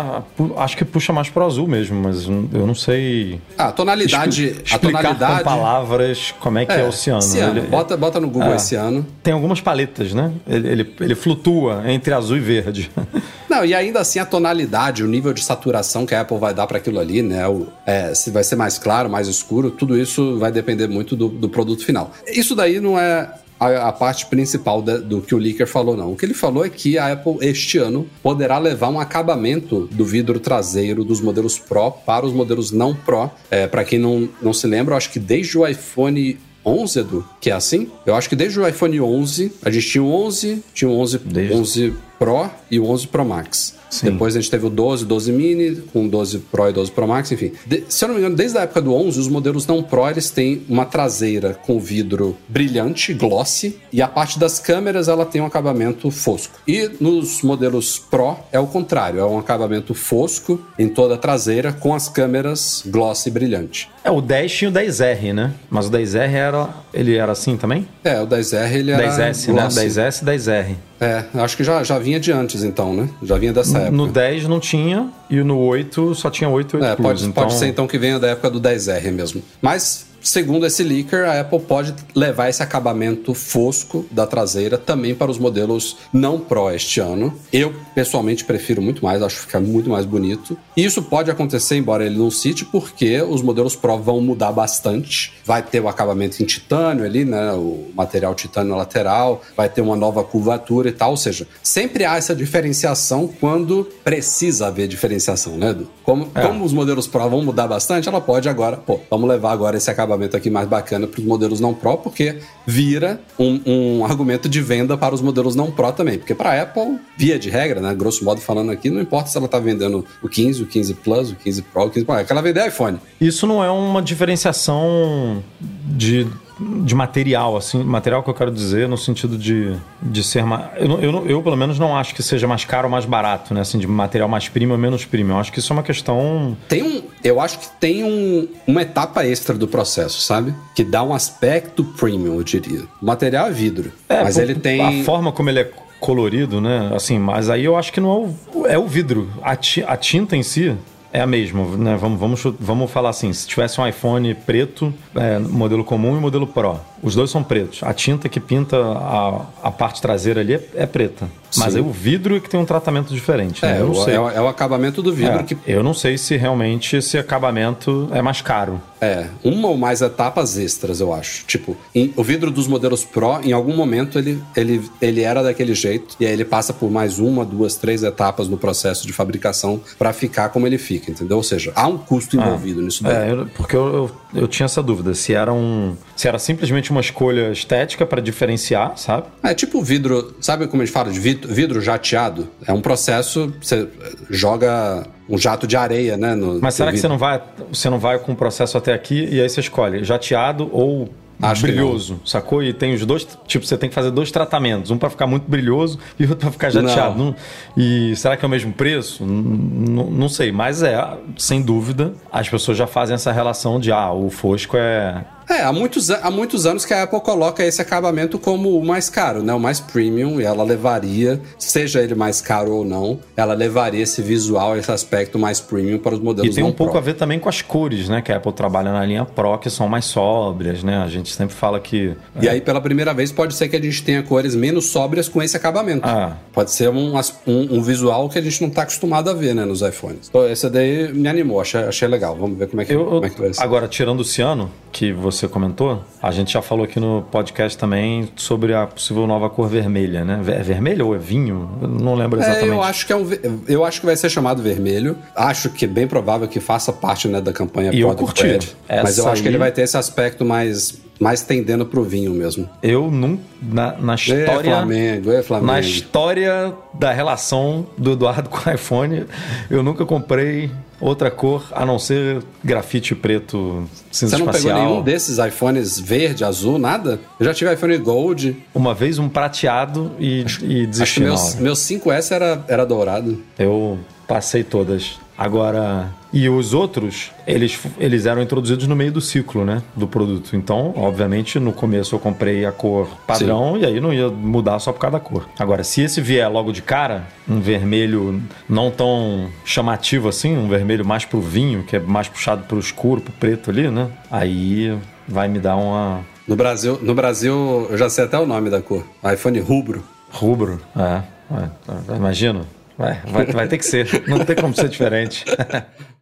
acho que puxa mais pro azul mesmo, mas eu não sei. Ah, a tonalidade. Expli a tonalidade. com palavras como é que é, é o ciano. ciano. Ele, bota, bota no Google é. esse ano. Tem algumas paletas, né? Ele, ele, ele flutua entre azul e verde. Não, e ainda assim a tonalidade, o nível de saturação que a Apple vai dar para aquilo ali, né? O, é, se vai ser mais claro, mais escuro, tudo isso vai depender muito do, do produto final. Isso daí não é a, a, parte principal da, do que o Leaker falou, não. O que ele falou é que a Apple, este ano, poderá levar um acabamento do vidro traseiro dos modelos Pro para os modelos não Pro. É, para quem não, não se lembra, eu acho que desde o iPhone 11, Edu, que é assim. Eu acho que desde o iPhone 11, a gente tinha o 11, tinha o 11, desde... 11 Pro e o 11 Pro Max. Sim. Depois a gente teve o 12, 12 mini, com 12 Pro e 12 Pro Max, enfim. De, se eu não me engano, desde a época do 11, os modelos não Pro, eles têm uma traseira com vidro brilhante, glossy, e a parte das câmeras ela tem um acabamento fosco. E nos modelos Pro é o contrário, é um acabamento fosco em toda a traseira com as câmeras glossy brilhante. É, o 10 tinha o 10R, né? Mas o 10R era, ele era assim também? É, o 10R ele era 10S, né? glossy. né? 10S e 10R. É, acho que já, já vinha de antes então, né? Já vinha dessa época. No 10 não tinha e no 8 só tinha 8 e 8 é, Plus, pode, então... pode ser então que venha da época do 10R mesmo. Mas Segundo esse leaker, a Apple pode levar esse acabamento fosco da traseira também para os modelos não Pro este ano. Eu, pessoalmente, prefiro muito mais, acho que fica muito mais bonito. E isso pode acontecer, embora ele não cite, porque os modelos Pro vão mudar bastante. Vai ter o acabamento em titânio ali, né? O material titânio lateral, vai ter uma nova curvatura e tal. Ou seja, sempre há essa diferenciação quando precisa haver diferenciação, né, Edu? Como, é. como os modelos Pro vão mudar bastante, ela pode agora, pô, vamos levar agora esse acabamento acabamento aqui mais bacana para os modelos não Pro, porque vira um, um, argumento de venda para os modelos não Pro também. Porque para a Apple, via de regra, né, grosso modo falando aqui, não importa se ela está vendendo o 15, o 15 Plus, o 15 Pro, o 15 Pro, é que ela iPhone. Isso não é uma diferenciação de de material, assim, material que eu quero dizer no sentido de, de ser mais. Eu, eu, eu, pelo menos, não acho que seja mais caro ou mais barato, né? Assim, de material mais premium ou menos premium. Eu acho que isso é uma questão. Tem um. Eu acho que tem um, uma etapa extra do processo, sabe? Que dá um aspecto premium, eu diria. O material é vidro. É, mas ele tem. A forma como ele é colorido, né? Assim, mas aí eu acho que não é o, é o vidro. A, ti, a tinta em si é a mesma, né? Vamos, vamos, vamos falar assim: se tivesse um iPhone preto, é, modelo comum e modelo Pro, os dois são pretos. A tinta que pinta a, a parte traseira ali é, é preta. Mas Sim. aí o vidro é que tem um tratamento diferente. né? É, eu não o, sei. é, o- é o acabamento do vidro É, que Eu não sei se realmente esse acabamento é mais caro. É, uma ou mais etapas extras, eu acho. Tipo, em- o vidro dos modelos Pro, em algum momento, ele, ele, ele era daquele jeito, e aí ele passa por mais uma, duas, três etapas no processo de fabricação pra ficar como ele fica, entendeu? Ou seja, há um custo envolvido nisso daí. É, eu- porque eu, eu, eu tinha essa dúvida. Se era um. Se era simplesmente uma escolha estética para diferenciar, sabe? É tipo vidro, sabe como a gente fala de vidro, jateado? É um processo, você joga um jato de areia, né? No, Mas será que você não vai, você não vai com o processo até aqui e aí você escolhe jateado ou Acho brilhoso, sacou? E tem os dois, tipo, você tem que fazer dois tratamentos, um para ficar muito brilhoso e outro para ficar jateado. Não. E será que é o mesmo preço? Não sei, mas é, sem dúvida, as pessoas já fazem essa relação de ah, o fosco é É, há muitos, há muitos anos que a Apple coloca esse acabamento como o mais caro, né? O mais premium, e ela levaria, seja ele mais caro ou não, ela levaria esse visual, esse aspecto mais premium para os modelos E tem um pouco Pro. a ver também com as cores, né? Que a Apple trabalha na linha Pro, que são mais sóbrias, né? A gente sempre fala que. E aí, pela primeira vez, pode ser que a gente tenha cores menos sóbrias com esse acabamento. Ah. Pode ser um, um- um visual que a gente não está acostumado a ver, né, nos iPhones. Então, esse daí me animou, achei, achei legal. Vamos ver como é que, Eu, como é que vai ser. agora, tirando o ciano, que você comentou, a gente já falou aqui no podcast também sobre a possível nova cor vermelha, né? É vermelho ou é vinho? Eu não lembro exatamente. É, eu acho que é um, eu acho que vai ser chamado vermelho. Acho que é bem provável que faça parte né, da campanha E eu curti. Red. Mas eu acho que ele vai ter esse aspecto mais, mais tendendo pro vinho mesmo. Eu não. Na, na É história. Flamengo, é Flamengo. Na história da relação do Eduardo com o iPhone, eu nunca comprei outra cor a não ser grafite preto cinza Você não espacial. pegou nenhum desses iPhones verde, azul, nada? Eu já tive iPhone Gold. Uma vez um prateado e, e Acho que desisti hora. meus 5S era, era dourado. Eu passei todas. Agora, e os outros, eles, eles eram introduzidos no meio do ciclo, né? Do produto. Então, obviamente, no começo eu comprei a cor padrão e aí não ia mudar só por causa da cor. Agora, se esse vier logo de cara, um vermelho não tão chamativo assim, um vermelho mais pro vinho, que é mais puxado pro escuro, pro preto ali, né? Aí vai me dar uma No Brasil, no Brasil, eu já sei até o nome da cor. iPhone rubro. rubro. É, é, imagina. Vai, vai, vai ter que ser. Não tem como ser diferente.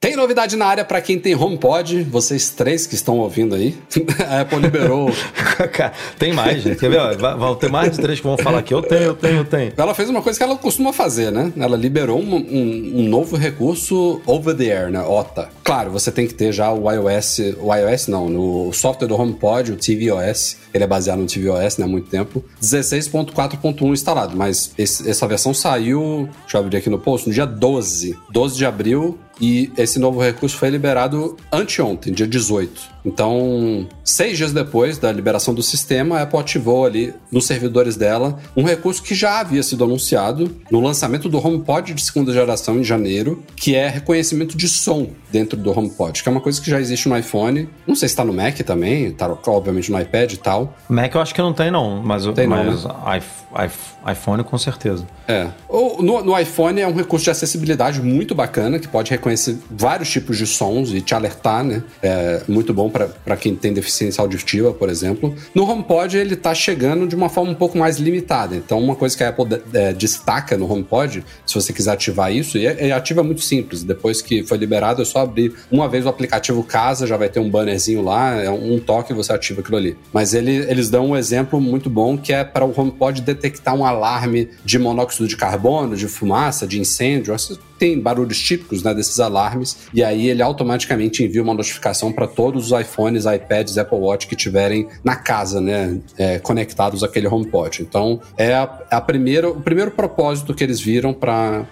Tem novidade na área para quem tem HomePod, vocês três que estão ouvindo aí. A Apple liberou. Cara, tem mais, gente. Quer ver? Vão ter mais de três que vão falar aqui. Eu tenho, eu tenho, eu tenho. Ela fez uma coisa que ela costuma fazer, né? Ela liberou um, um- um novo recurso over the air, né? OTA. Claro, você tem que ter já o iOS, o iOS não, no software do HomePod, o tvOS. Ele é baseado no tvOS, né? Há muito tempo. 16.4.1 instalado, mas esse- essa versão saiu, deixa eu abrir aqui no post, no dia 12. 12 de abril. E esse novo recurso foi liberado anteontem, dia 18. Então, seis dias depois da liberação do sistema, a Apple ativou ali nos servidores dela um recurso que já havia sido anunciado no lançamento do HomePod de segunda geração em janeiro, que é reconhecimento de som dentro do HomePod, que é uma coisa que já existe no iPhone. Não sei se está no Mac também, tá obviamente no iPad e tal. Mac eu acho que não tem, não. Mas, Tem não, mas iPh- iPh- iPhone com certeza. É. Ou no, no iPhone é um recurso de acessibilidade muito bacana, que pode reconhecer vários tipos de sons e te alertar, né? É muito bom para quem tem deficiência auditiva, por exemplo. No HomePod ele tá chegando de uma forma um pouco mais limitada. Então, uma coisa que a Apple é, destaca no HomePod, se você quiser ativar isso, e é, é ativa muito simples. Depois que foi liberado, é só abrir uma vez o aplicativo Casa, já vai ter um bannerzinho lá, é um toque e você ativa aquilo ali. Mas ele, eles dão um exemplo muito bom que é para o HomePod detectar um alarme de monóxido de carbono, de fumaça, de incêndio. Essas- Tem barulhos típicos né, desses alarmes, e aí ele automaticamente envia uma notificação para todos os iPhones, iPads, Apple Watch que tiverem na casa, né, é, conectados àquele HomePod. Então é a, a primeira, o primeiro propósito que eles viram para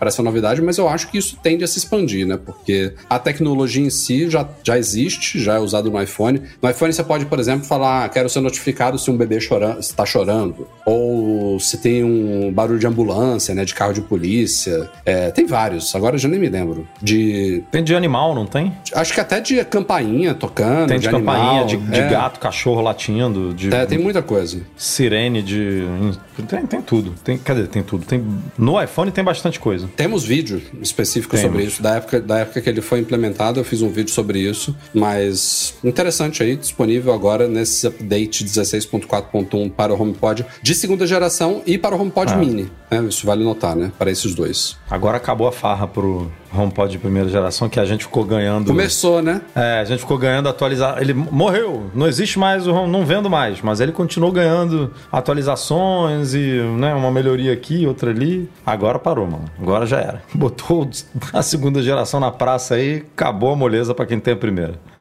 essa novidade, mas eu acho que isso tende a se expandir, né? Porque a tecnologia em si já, já existe, já é usado no iPhone. No iPhone você pode, por exemplo, falar: "Ah, quero ser notificado se um bebê chorando, está chorando, ou se tem um barulho de ambulância, né? De carro de polícia. É, tem vários, agora eu já nem me lembro. De Tem de animal, não tem? Acho que até de campainha to- tocando, Tem de, campainha, animal. de, de É. gato, cachorro latindo, de É, tem muita coisa. sirene, de. Tem, tem tudo. Tem, cadê? Tem tudo. Tem, no iPhone tem bastante coisa. Temos vídeo específico Temos. sobre isso. Da época, da época que ele foi implementado, eu fiz um vídeo sobre isso. Mas interessante aí, disponível agora nesse update 16.4.1 para o HomePod de segunda geração e para o HomePod Ah. Mini. Né? Isso vale notar, né? Para esses dois. Agora acabou a farra pro HomePod de primeira geração, que a gente ficou ganhando. Começou, né? É, a gente ficou ganhando atualizar. Ele morreu, não existe mais o não vendo mais, mas ele continuou ganhando atualizações e né, uma melhoria aqui, outra ali. Agora parou, mano. Agora já era. Botou a segunda geração na praça aí, acabou a moleza pra quem tem a primeira.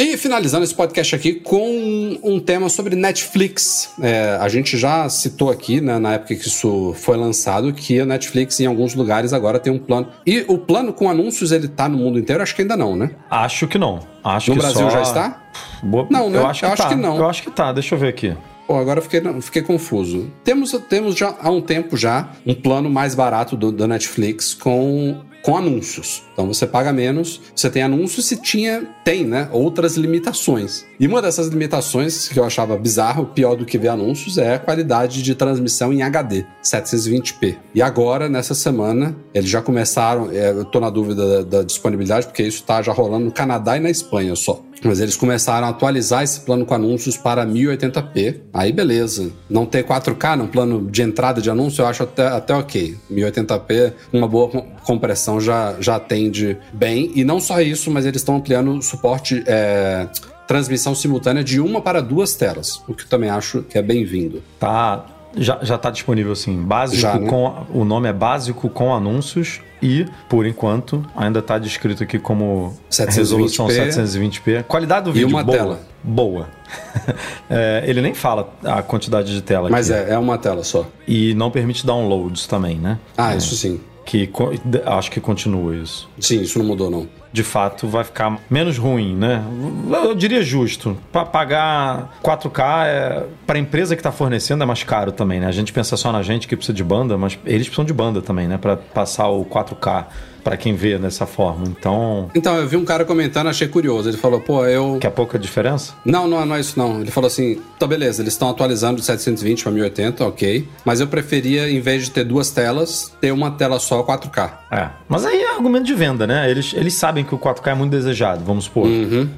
E finalizando esse podcast aqui com um tema sobre Netflix. É, a gente já citou aqui, né, na época que isso foi lançado, que a Netflix em alguns lugares agora tem um plano. E o plano com anúncios ele tá no mundo inteiro? Acho que ainda não, né? Acho que não. Acho No que Brasil só- já está? Boa- Não, né? Eu acho que Eu acho tá. que não. Eu acho que tá. Deixa eu ver aqui. Pô, agora eu fiquei, fiquei confuso. Temos, temos já há um tempo já um plano mais barato do, da Netflix com, com anúncios. Então você paga menos, você tem anúncios se tinha, tem, né? Outras limitações. E uma dessas limitações que eu achava bizarro, pior do que ver anúncios, é a qualidade de transmissão em HD, 720p. E agora, nessa semana, eles já começaram, é, eu tô na dúvida da, da disponibilidade, porque isso tá já rolando no Canadá e na Espanha só. Mas eles começaram a atualizar esse plano com anúncios para 1080p. Aí beleza. Não ter 4K no plano de entrada de anúncio, eu acho até, até ok. 1080p, uma boa compressão já, já atende bem. E não só isso, mas eles estão ampliando o suporte. é, Transmissão simultânea de uma para duas telas, o que eu também acho que é bem-vindo. Tá. Já, já tá disponível, assim. Básico Já, né? com. O nome é básico com anúncios. E, por enquanto, ainda tá descrito aqui como 720p. resolução 720p. Qualidade do E vídeo uma boa. tela. Boa. É, ele nem fala a quantidade de tela Mas aqui. é, é uma tela só. E não permite downloads também, né? Ah, É, isso sim. Que acho que continua isso. Sim, isso não mudou, não. De fato vai ficar menos ruim, né? Eu diria justo. Para pagar 4K é, para a empresa que está fornecendo é mais caro também, né? A gente pensa só na gente que precisa de banda, mas eles precisam de banda também, né? Para passar o 4K para quem vê dessa forma. Então, Então, eu vi um cara comentando, achei curioso. Ele falou, pô, eu. que é pouca diferença? Não, não, não é isso não. Ele falou assim: tá beleza, eles estão atualizando de 720 para 1080, ok. Mas eu preferia, em vez de ter duas telas, ter uma tela só 4K. É. Mas aí é argumento de venda, né? Eles, eles sabem que o 4K é muito desejado, vamos supor.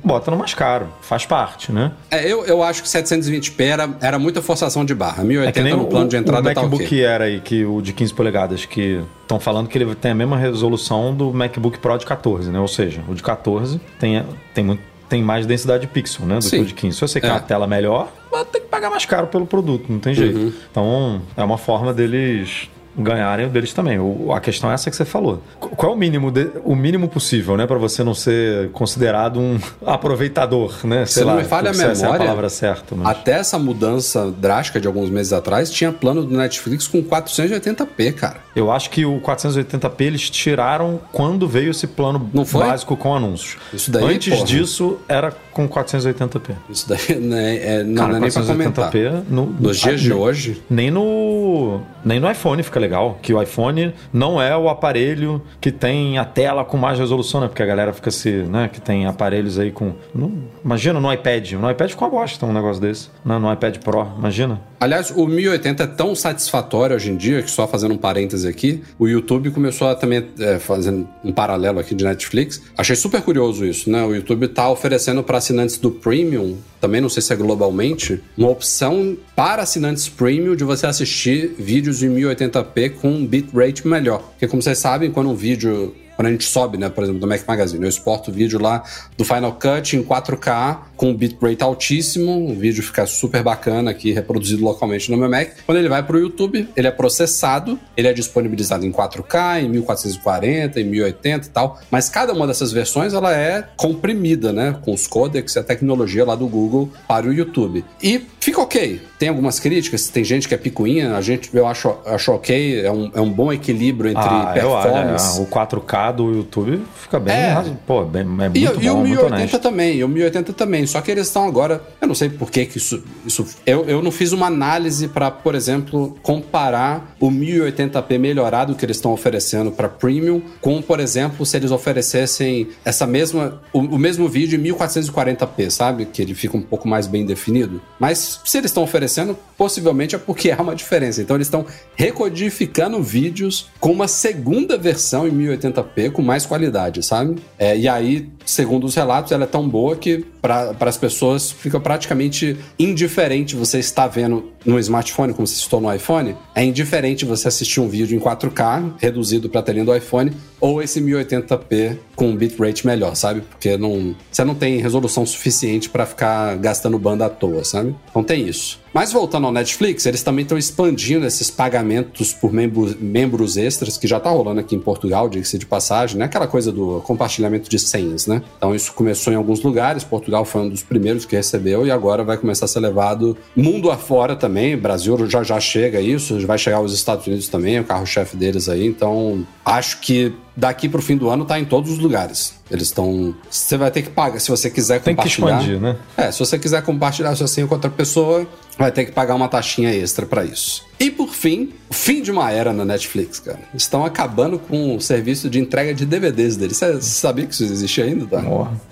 Bota no mais caro. Faz parte, né? É, eu, eu acho que 720p era, era muita forçação de barra. É que 1080 nem no o, plano de o entrada tá MacBook ok. era aí, que o de 15 polegadas, que estão falando que ele tem a mesma resolução do MacBook Pro de 14, né? Ou seja, o de 14 tem, tem, muito, tem mais densidade de pixel, né? Do Sim. que o de 15. Se você quer É. uma tela melhor, ter que pagar mais caro pelo produto, não tem jeito. Uhum. Então, é uma forma deles ganharem o deles também. O- a questão é essa que você falou. Qu- Qual é o mínimo, de- o mínimo possível, né? Para você não ser considerado um aproveitador, né? Sei Se não lá, me falha a essa é a memória, palavra certa. Mas... Até essa mudança drástica de alguns meses atrás, tinha plano do Netflix com 480p, cara. Eu acho que o 480p eles tiraram quando veio esse plano Não básico com anúncios. Isso daí, Antes porra. disso, era com 480p. Isso daí né, é, não, Cara, não é nem pra comentar. 480p no, Nos dias de hoje, Nem no, nem no iPhone fica legal. Que o iPhone não é o aparelho que tem a tela com mais resolução, né? Porque a galera fica se. né? Que tem aparelhos aí com. não- imagina no iPad. No iPad fica uma bosta um negócio desse. né? No iPad Pro, imagina. Aliás, o 1080 é tão satisfatório hoje em dia que, só fazendo um parêntese aqui, o YouTube começou a também, é, fazendo um paralelo aqui de Netflix. Achei super curioso isso, né? O YouTube tá oferecendo para assinantes do Premium, também não sei se é globalmente, uma opção para assinantes Premium de você assistir vídeos em 1080p com um bitrate melhor. Porque, como vocês sabem, quando um vídeo quando a gente sobe, né, por exemplo, do Mac Magazine, eu exporto o vídeo lá do Final Cut em 4K com bitrate altíssimo, o vídeo fica super bacana aqui, reproduzido localmente no meu Mac. Quando ele vai para o YouTube, ele é processado, ele é disponibilizado em 4K, em 1440, em 1080 e tal, mas cada uma dessas versões ela é comprimida, né, com os codecs e a tecnologia lá do Google para o YouTube. E fica ok. Tem algumas críticas, tem gente que é picuinha, a gente eu acho, acho ok, é um, é um bom equilíbrio entre Ah, eu performance. é, o 4K legado o YouTube fica bem, É. razo- pô, bem, é muito E, bom, e o muito 1080 honesto. também, e o 1080 também. Só que eles estão agora. Eu não sei por que, que isso. isso eu, eu não fiz uma análise para, por exemplo, comparar o 1080p melhorado que eles estão oferecendo para Premium com, por exemplo, se eles oferecessem essa mesma. O, o mesmo vídeo em 1440p, sabe? Que ele fica um pouco mais bem definido. Mas se eles estão oferecendo, possivelmente é porque há uma diferença. Então eles estão recodificando vídeos com uma segunda versão em 1080p com mais qualidade, sabe? É, e aí, segundo os relatos, ela é tão boa que para as pessoas fica praticamente indiferente você estar vendo no smartphone, como você citou no iPhone, é indiferente você assistir um vídeo em 4K, reduzido para a telinha do iPhone, ou esse 1080p com um bitrate melhor, sabe? Porque não, você não tem resolução suficiente para ficar gastando banda à toa, sabe? Então tem isso. Mas voltando ao Netflix, eles também estão expandindo esses pagamentos por membros, membros extras, que já tá rolando aqui em Portugal, diga-se de passagem, né? Aquela coisa do compartilhamento de senhas, né? Então isso começou em alguns lugares, Portugal foi um dos primeiros que recebeu e agora vai começar a ser levado mundo afora também. Brasil já já chega isso, vai chegar aos Estados Unidos também, é o carro-chefe deles aí. Então acho que daqui pro fim do ano tá em todos os lugares. Eles estão. Você vai ter que pagar. Se você quiser Tem que compartilhar. expandir, né? É, se você quiser compartilhar senha com outra pessoa, vai ter que pagar uma taxinha extra pra isso. E por fim, fim de uma era na Netflix, cara. Estão acabando com o serviço de entrega de DVDs deles. Você sabia que isso existe ainda, tá?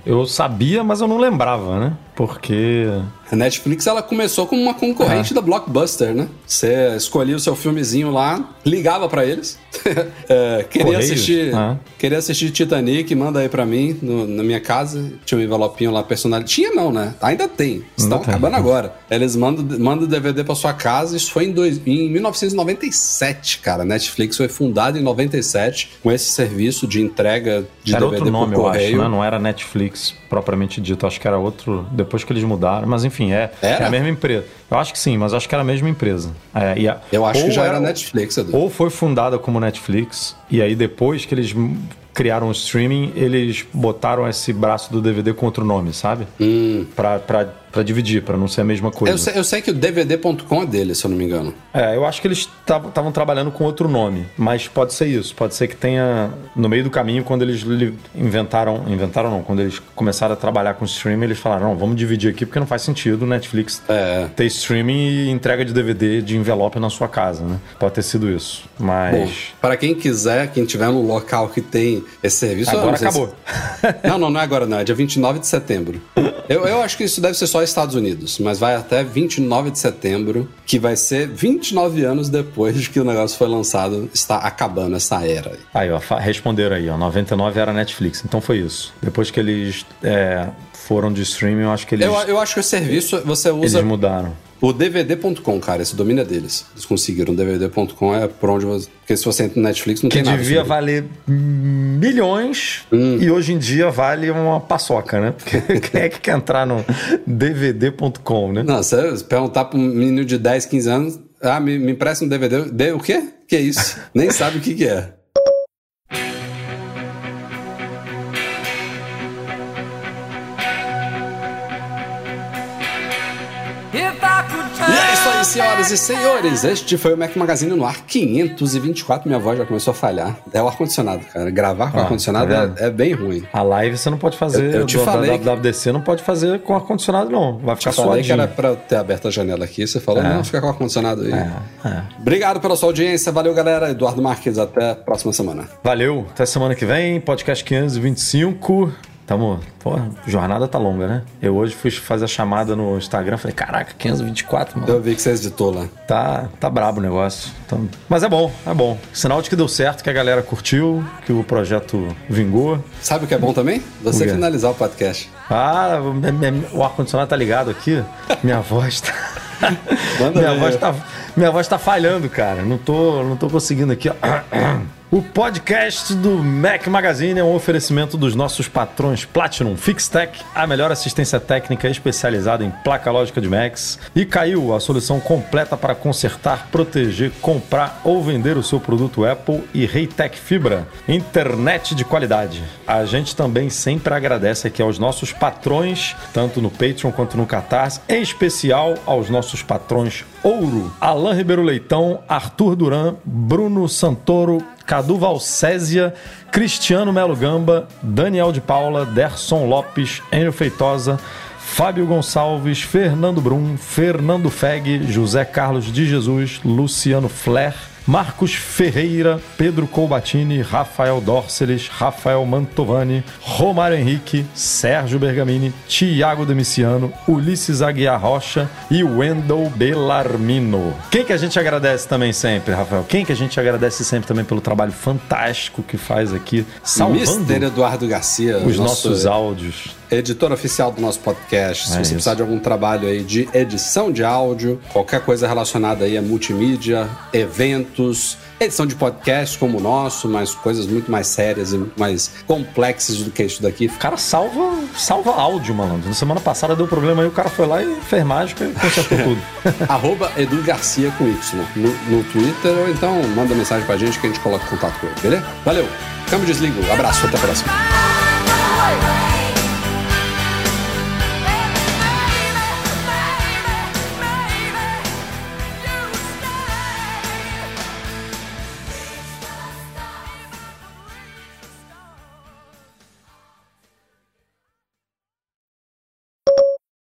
Eu sabia, mas eu não lembrava, né? Porque. A Netflix ela começou como uma concorrente da Blockbuster, né? Você escolhia o seu filmezinho lá, ligava pra eles, é, queria Correios, assistir, ah. queria assistir Titanic, manda aí pra mim no- na minha casa. Tinha um envelopinho lá personalizado. Tinha não, né? Ainda tem. Estão tem. acabando agora. Eles mandam, mandam o DVD pra sua casa. Isso foi em, dois, em 1997, cara. A Netflix foi fundada em 97 com esse serviço de entrega de era DVD outro nome, por eu acho, correio. né? Não era Netflix propriamente dito. Acho que era outro. Depois que eles mudaram. Mas enfim, é, Era? é a mesma empresa. Eu acho que sim, mas acho que era a mesma empresa. É, e a- Eu acho que já era Netflix, Edu. Ou foi fundada como Netflix, e aí depois que eles criaram o streaming, eles botaram esse braço do DVD com outro nome, sabe? Hum. Pra, pra, pra dividir, pra não ser a mesma coisa. Eu sei, eu sei que o DVD.com é dele, se eu não me engano. É, eu acho que eles estavam trabalhando com outro nome, mas pode ser isso. Pode ser que tenha, no meio do caminho, quando eles inventaram, inventaram não, quando eles começaram a trabalhar com streaming, eles falaram, não, vamos dividir aqui porque não faz sentido o Netflix É. ter streaming e entrega de DVD de envelope na sua casa, né? Pode ter sido isso, Bom, mas... para quem quiser, quem tiver no local que tem esse serviço... eu Agora não sei se- acabou. Não, não, não é agora não, é dia 29 de setembro. Eu, eu acho que isso deve ser só Estados Unidos, mas vai até 29 de setembro, que vai ser 29 anos depois de que o negócio foi lançado, está acabando essa era. aí. Ó, responderam aí, ó. 99 era Netflix, então foi isso. Depois que eles é, foram de streaming, eu acho que eles, Eu, eu acho que o serviço você eles usa mudaram. O DVD.com, cara, esse domínio é deles. Eles conseguiram, DVD.com é por onde você... Porque se você entra no Netflix, não Que tem nada. devia sobre. valer milhões e hoje em dia vale uma paçoca, né? Porque quem é que quer entrar no dvd.com, né? Não, você perguntar pra um menino de 10, 15 anos, ah, me, me empresta um DVD. De, o quê? Que é isso? Nem sabe o que, que é. Aí, senhoras e senhores. Este foi o Mac Magazine no ar 524. Minha voz já começou a falhar. É o ar-condicionado, cara. Gravar com Ah, ar-condicionado tá é, é bem ruim. A live você não pode fazer, Eu- eu te falei que- WWDC não pode fazer com ar-condicionado, não. Vai ficar Eu falei que suadinho. era pra eu ter aberto a janela aqui. Você falou, É. não, fica com o ar-condicionado aí. É, é. Obrigado pela sua audiência. Valeu, galera. Eduardo Marques. Até a próxima semana. Valeu, até semana que vem, podcast 525. Tamo, pô, jornada tá longa, né? Eu hoje fui fazer a chamada no Instagram, falei, caraca, 524, mano. Eu vi que você editou lá. Tá, tá brabo o negócio. Então, mas é bom, é bom. Sinal de que deu certo, que a galera curtiu, que o projeto vingou. Sabe o que é bom também? Você O finalizar o podcast. Ah, o- ar-condicionado tá ligado aqui. Minha voz tá. Manda minha, ver. voz tá minha voz tá falhando, cara. Não tô, não tô conseguindo aqui, ó. O podcast do Mac Magazine é um oferecimento dos nossos patrões Platinum Fixtech, a melhor assistência técnica especializada em placa lógica de Macs, e Caiu, a solução completa para consertar, proteger, comprar ou vender o seu produto Apple e Reitec Fibra, internet de qualidade. A gente também sempre agradece aqui aos nossos patrões, tanto no Patreon quanto no Catarse, em especial aos nossos patrões Ouro, Alain Ribeiro Leitão, Arthur Duran, Bruno Santoro, Cadu Valcésia, Cristiano Melo Gamba, Daniel de Paula, Derson Lopes, Enio Feitosa, Fábio Gonçalves, Fernando Brum, Fernando Feg, José Carlos de Jesus, Luciano Flair, Marcos Ferreira, Pedro Colbatini, Rafael Dorceles, Rafael Mantovani, Romário Henrique, Sérgio Bergamini, Tiago Demiciano, Ulisses Aguiar Rocha e Wendel Belarmino. Quem que a gente agradece também sempre, Rafael? Quem que a gente agradece sempre também pelo trabalho fantástico que faz aqui, salvando Mr. Eduardo Garcia, os nosso nossos áudios. Editor oficial do nosso podcast. Se É você isso. precisar de algum trabalho aí de edição de áudio, qualquer coisa relacionada aí a multimídia, eventos, edição de podcast como o nosso, mas coisas muito mais sérias e muito mais complexas do que isso daqui. O cara salva, salva áudio, malandro. Na semana passada deu problema aí, o cara foi lá e fez mágica e consertou tudo. Arroba Edu Garcia com Y no, no Twitter ou então manda mensagem pra gente que a gente coloca contato com ele, beleza? Valeu, câmbio desligo, abraço, até a próxima. Bye.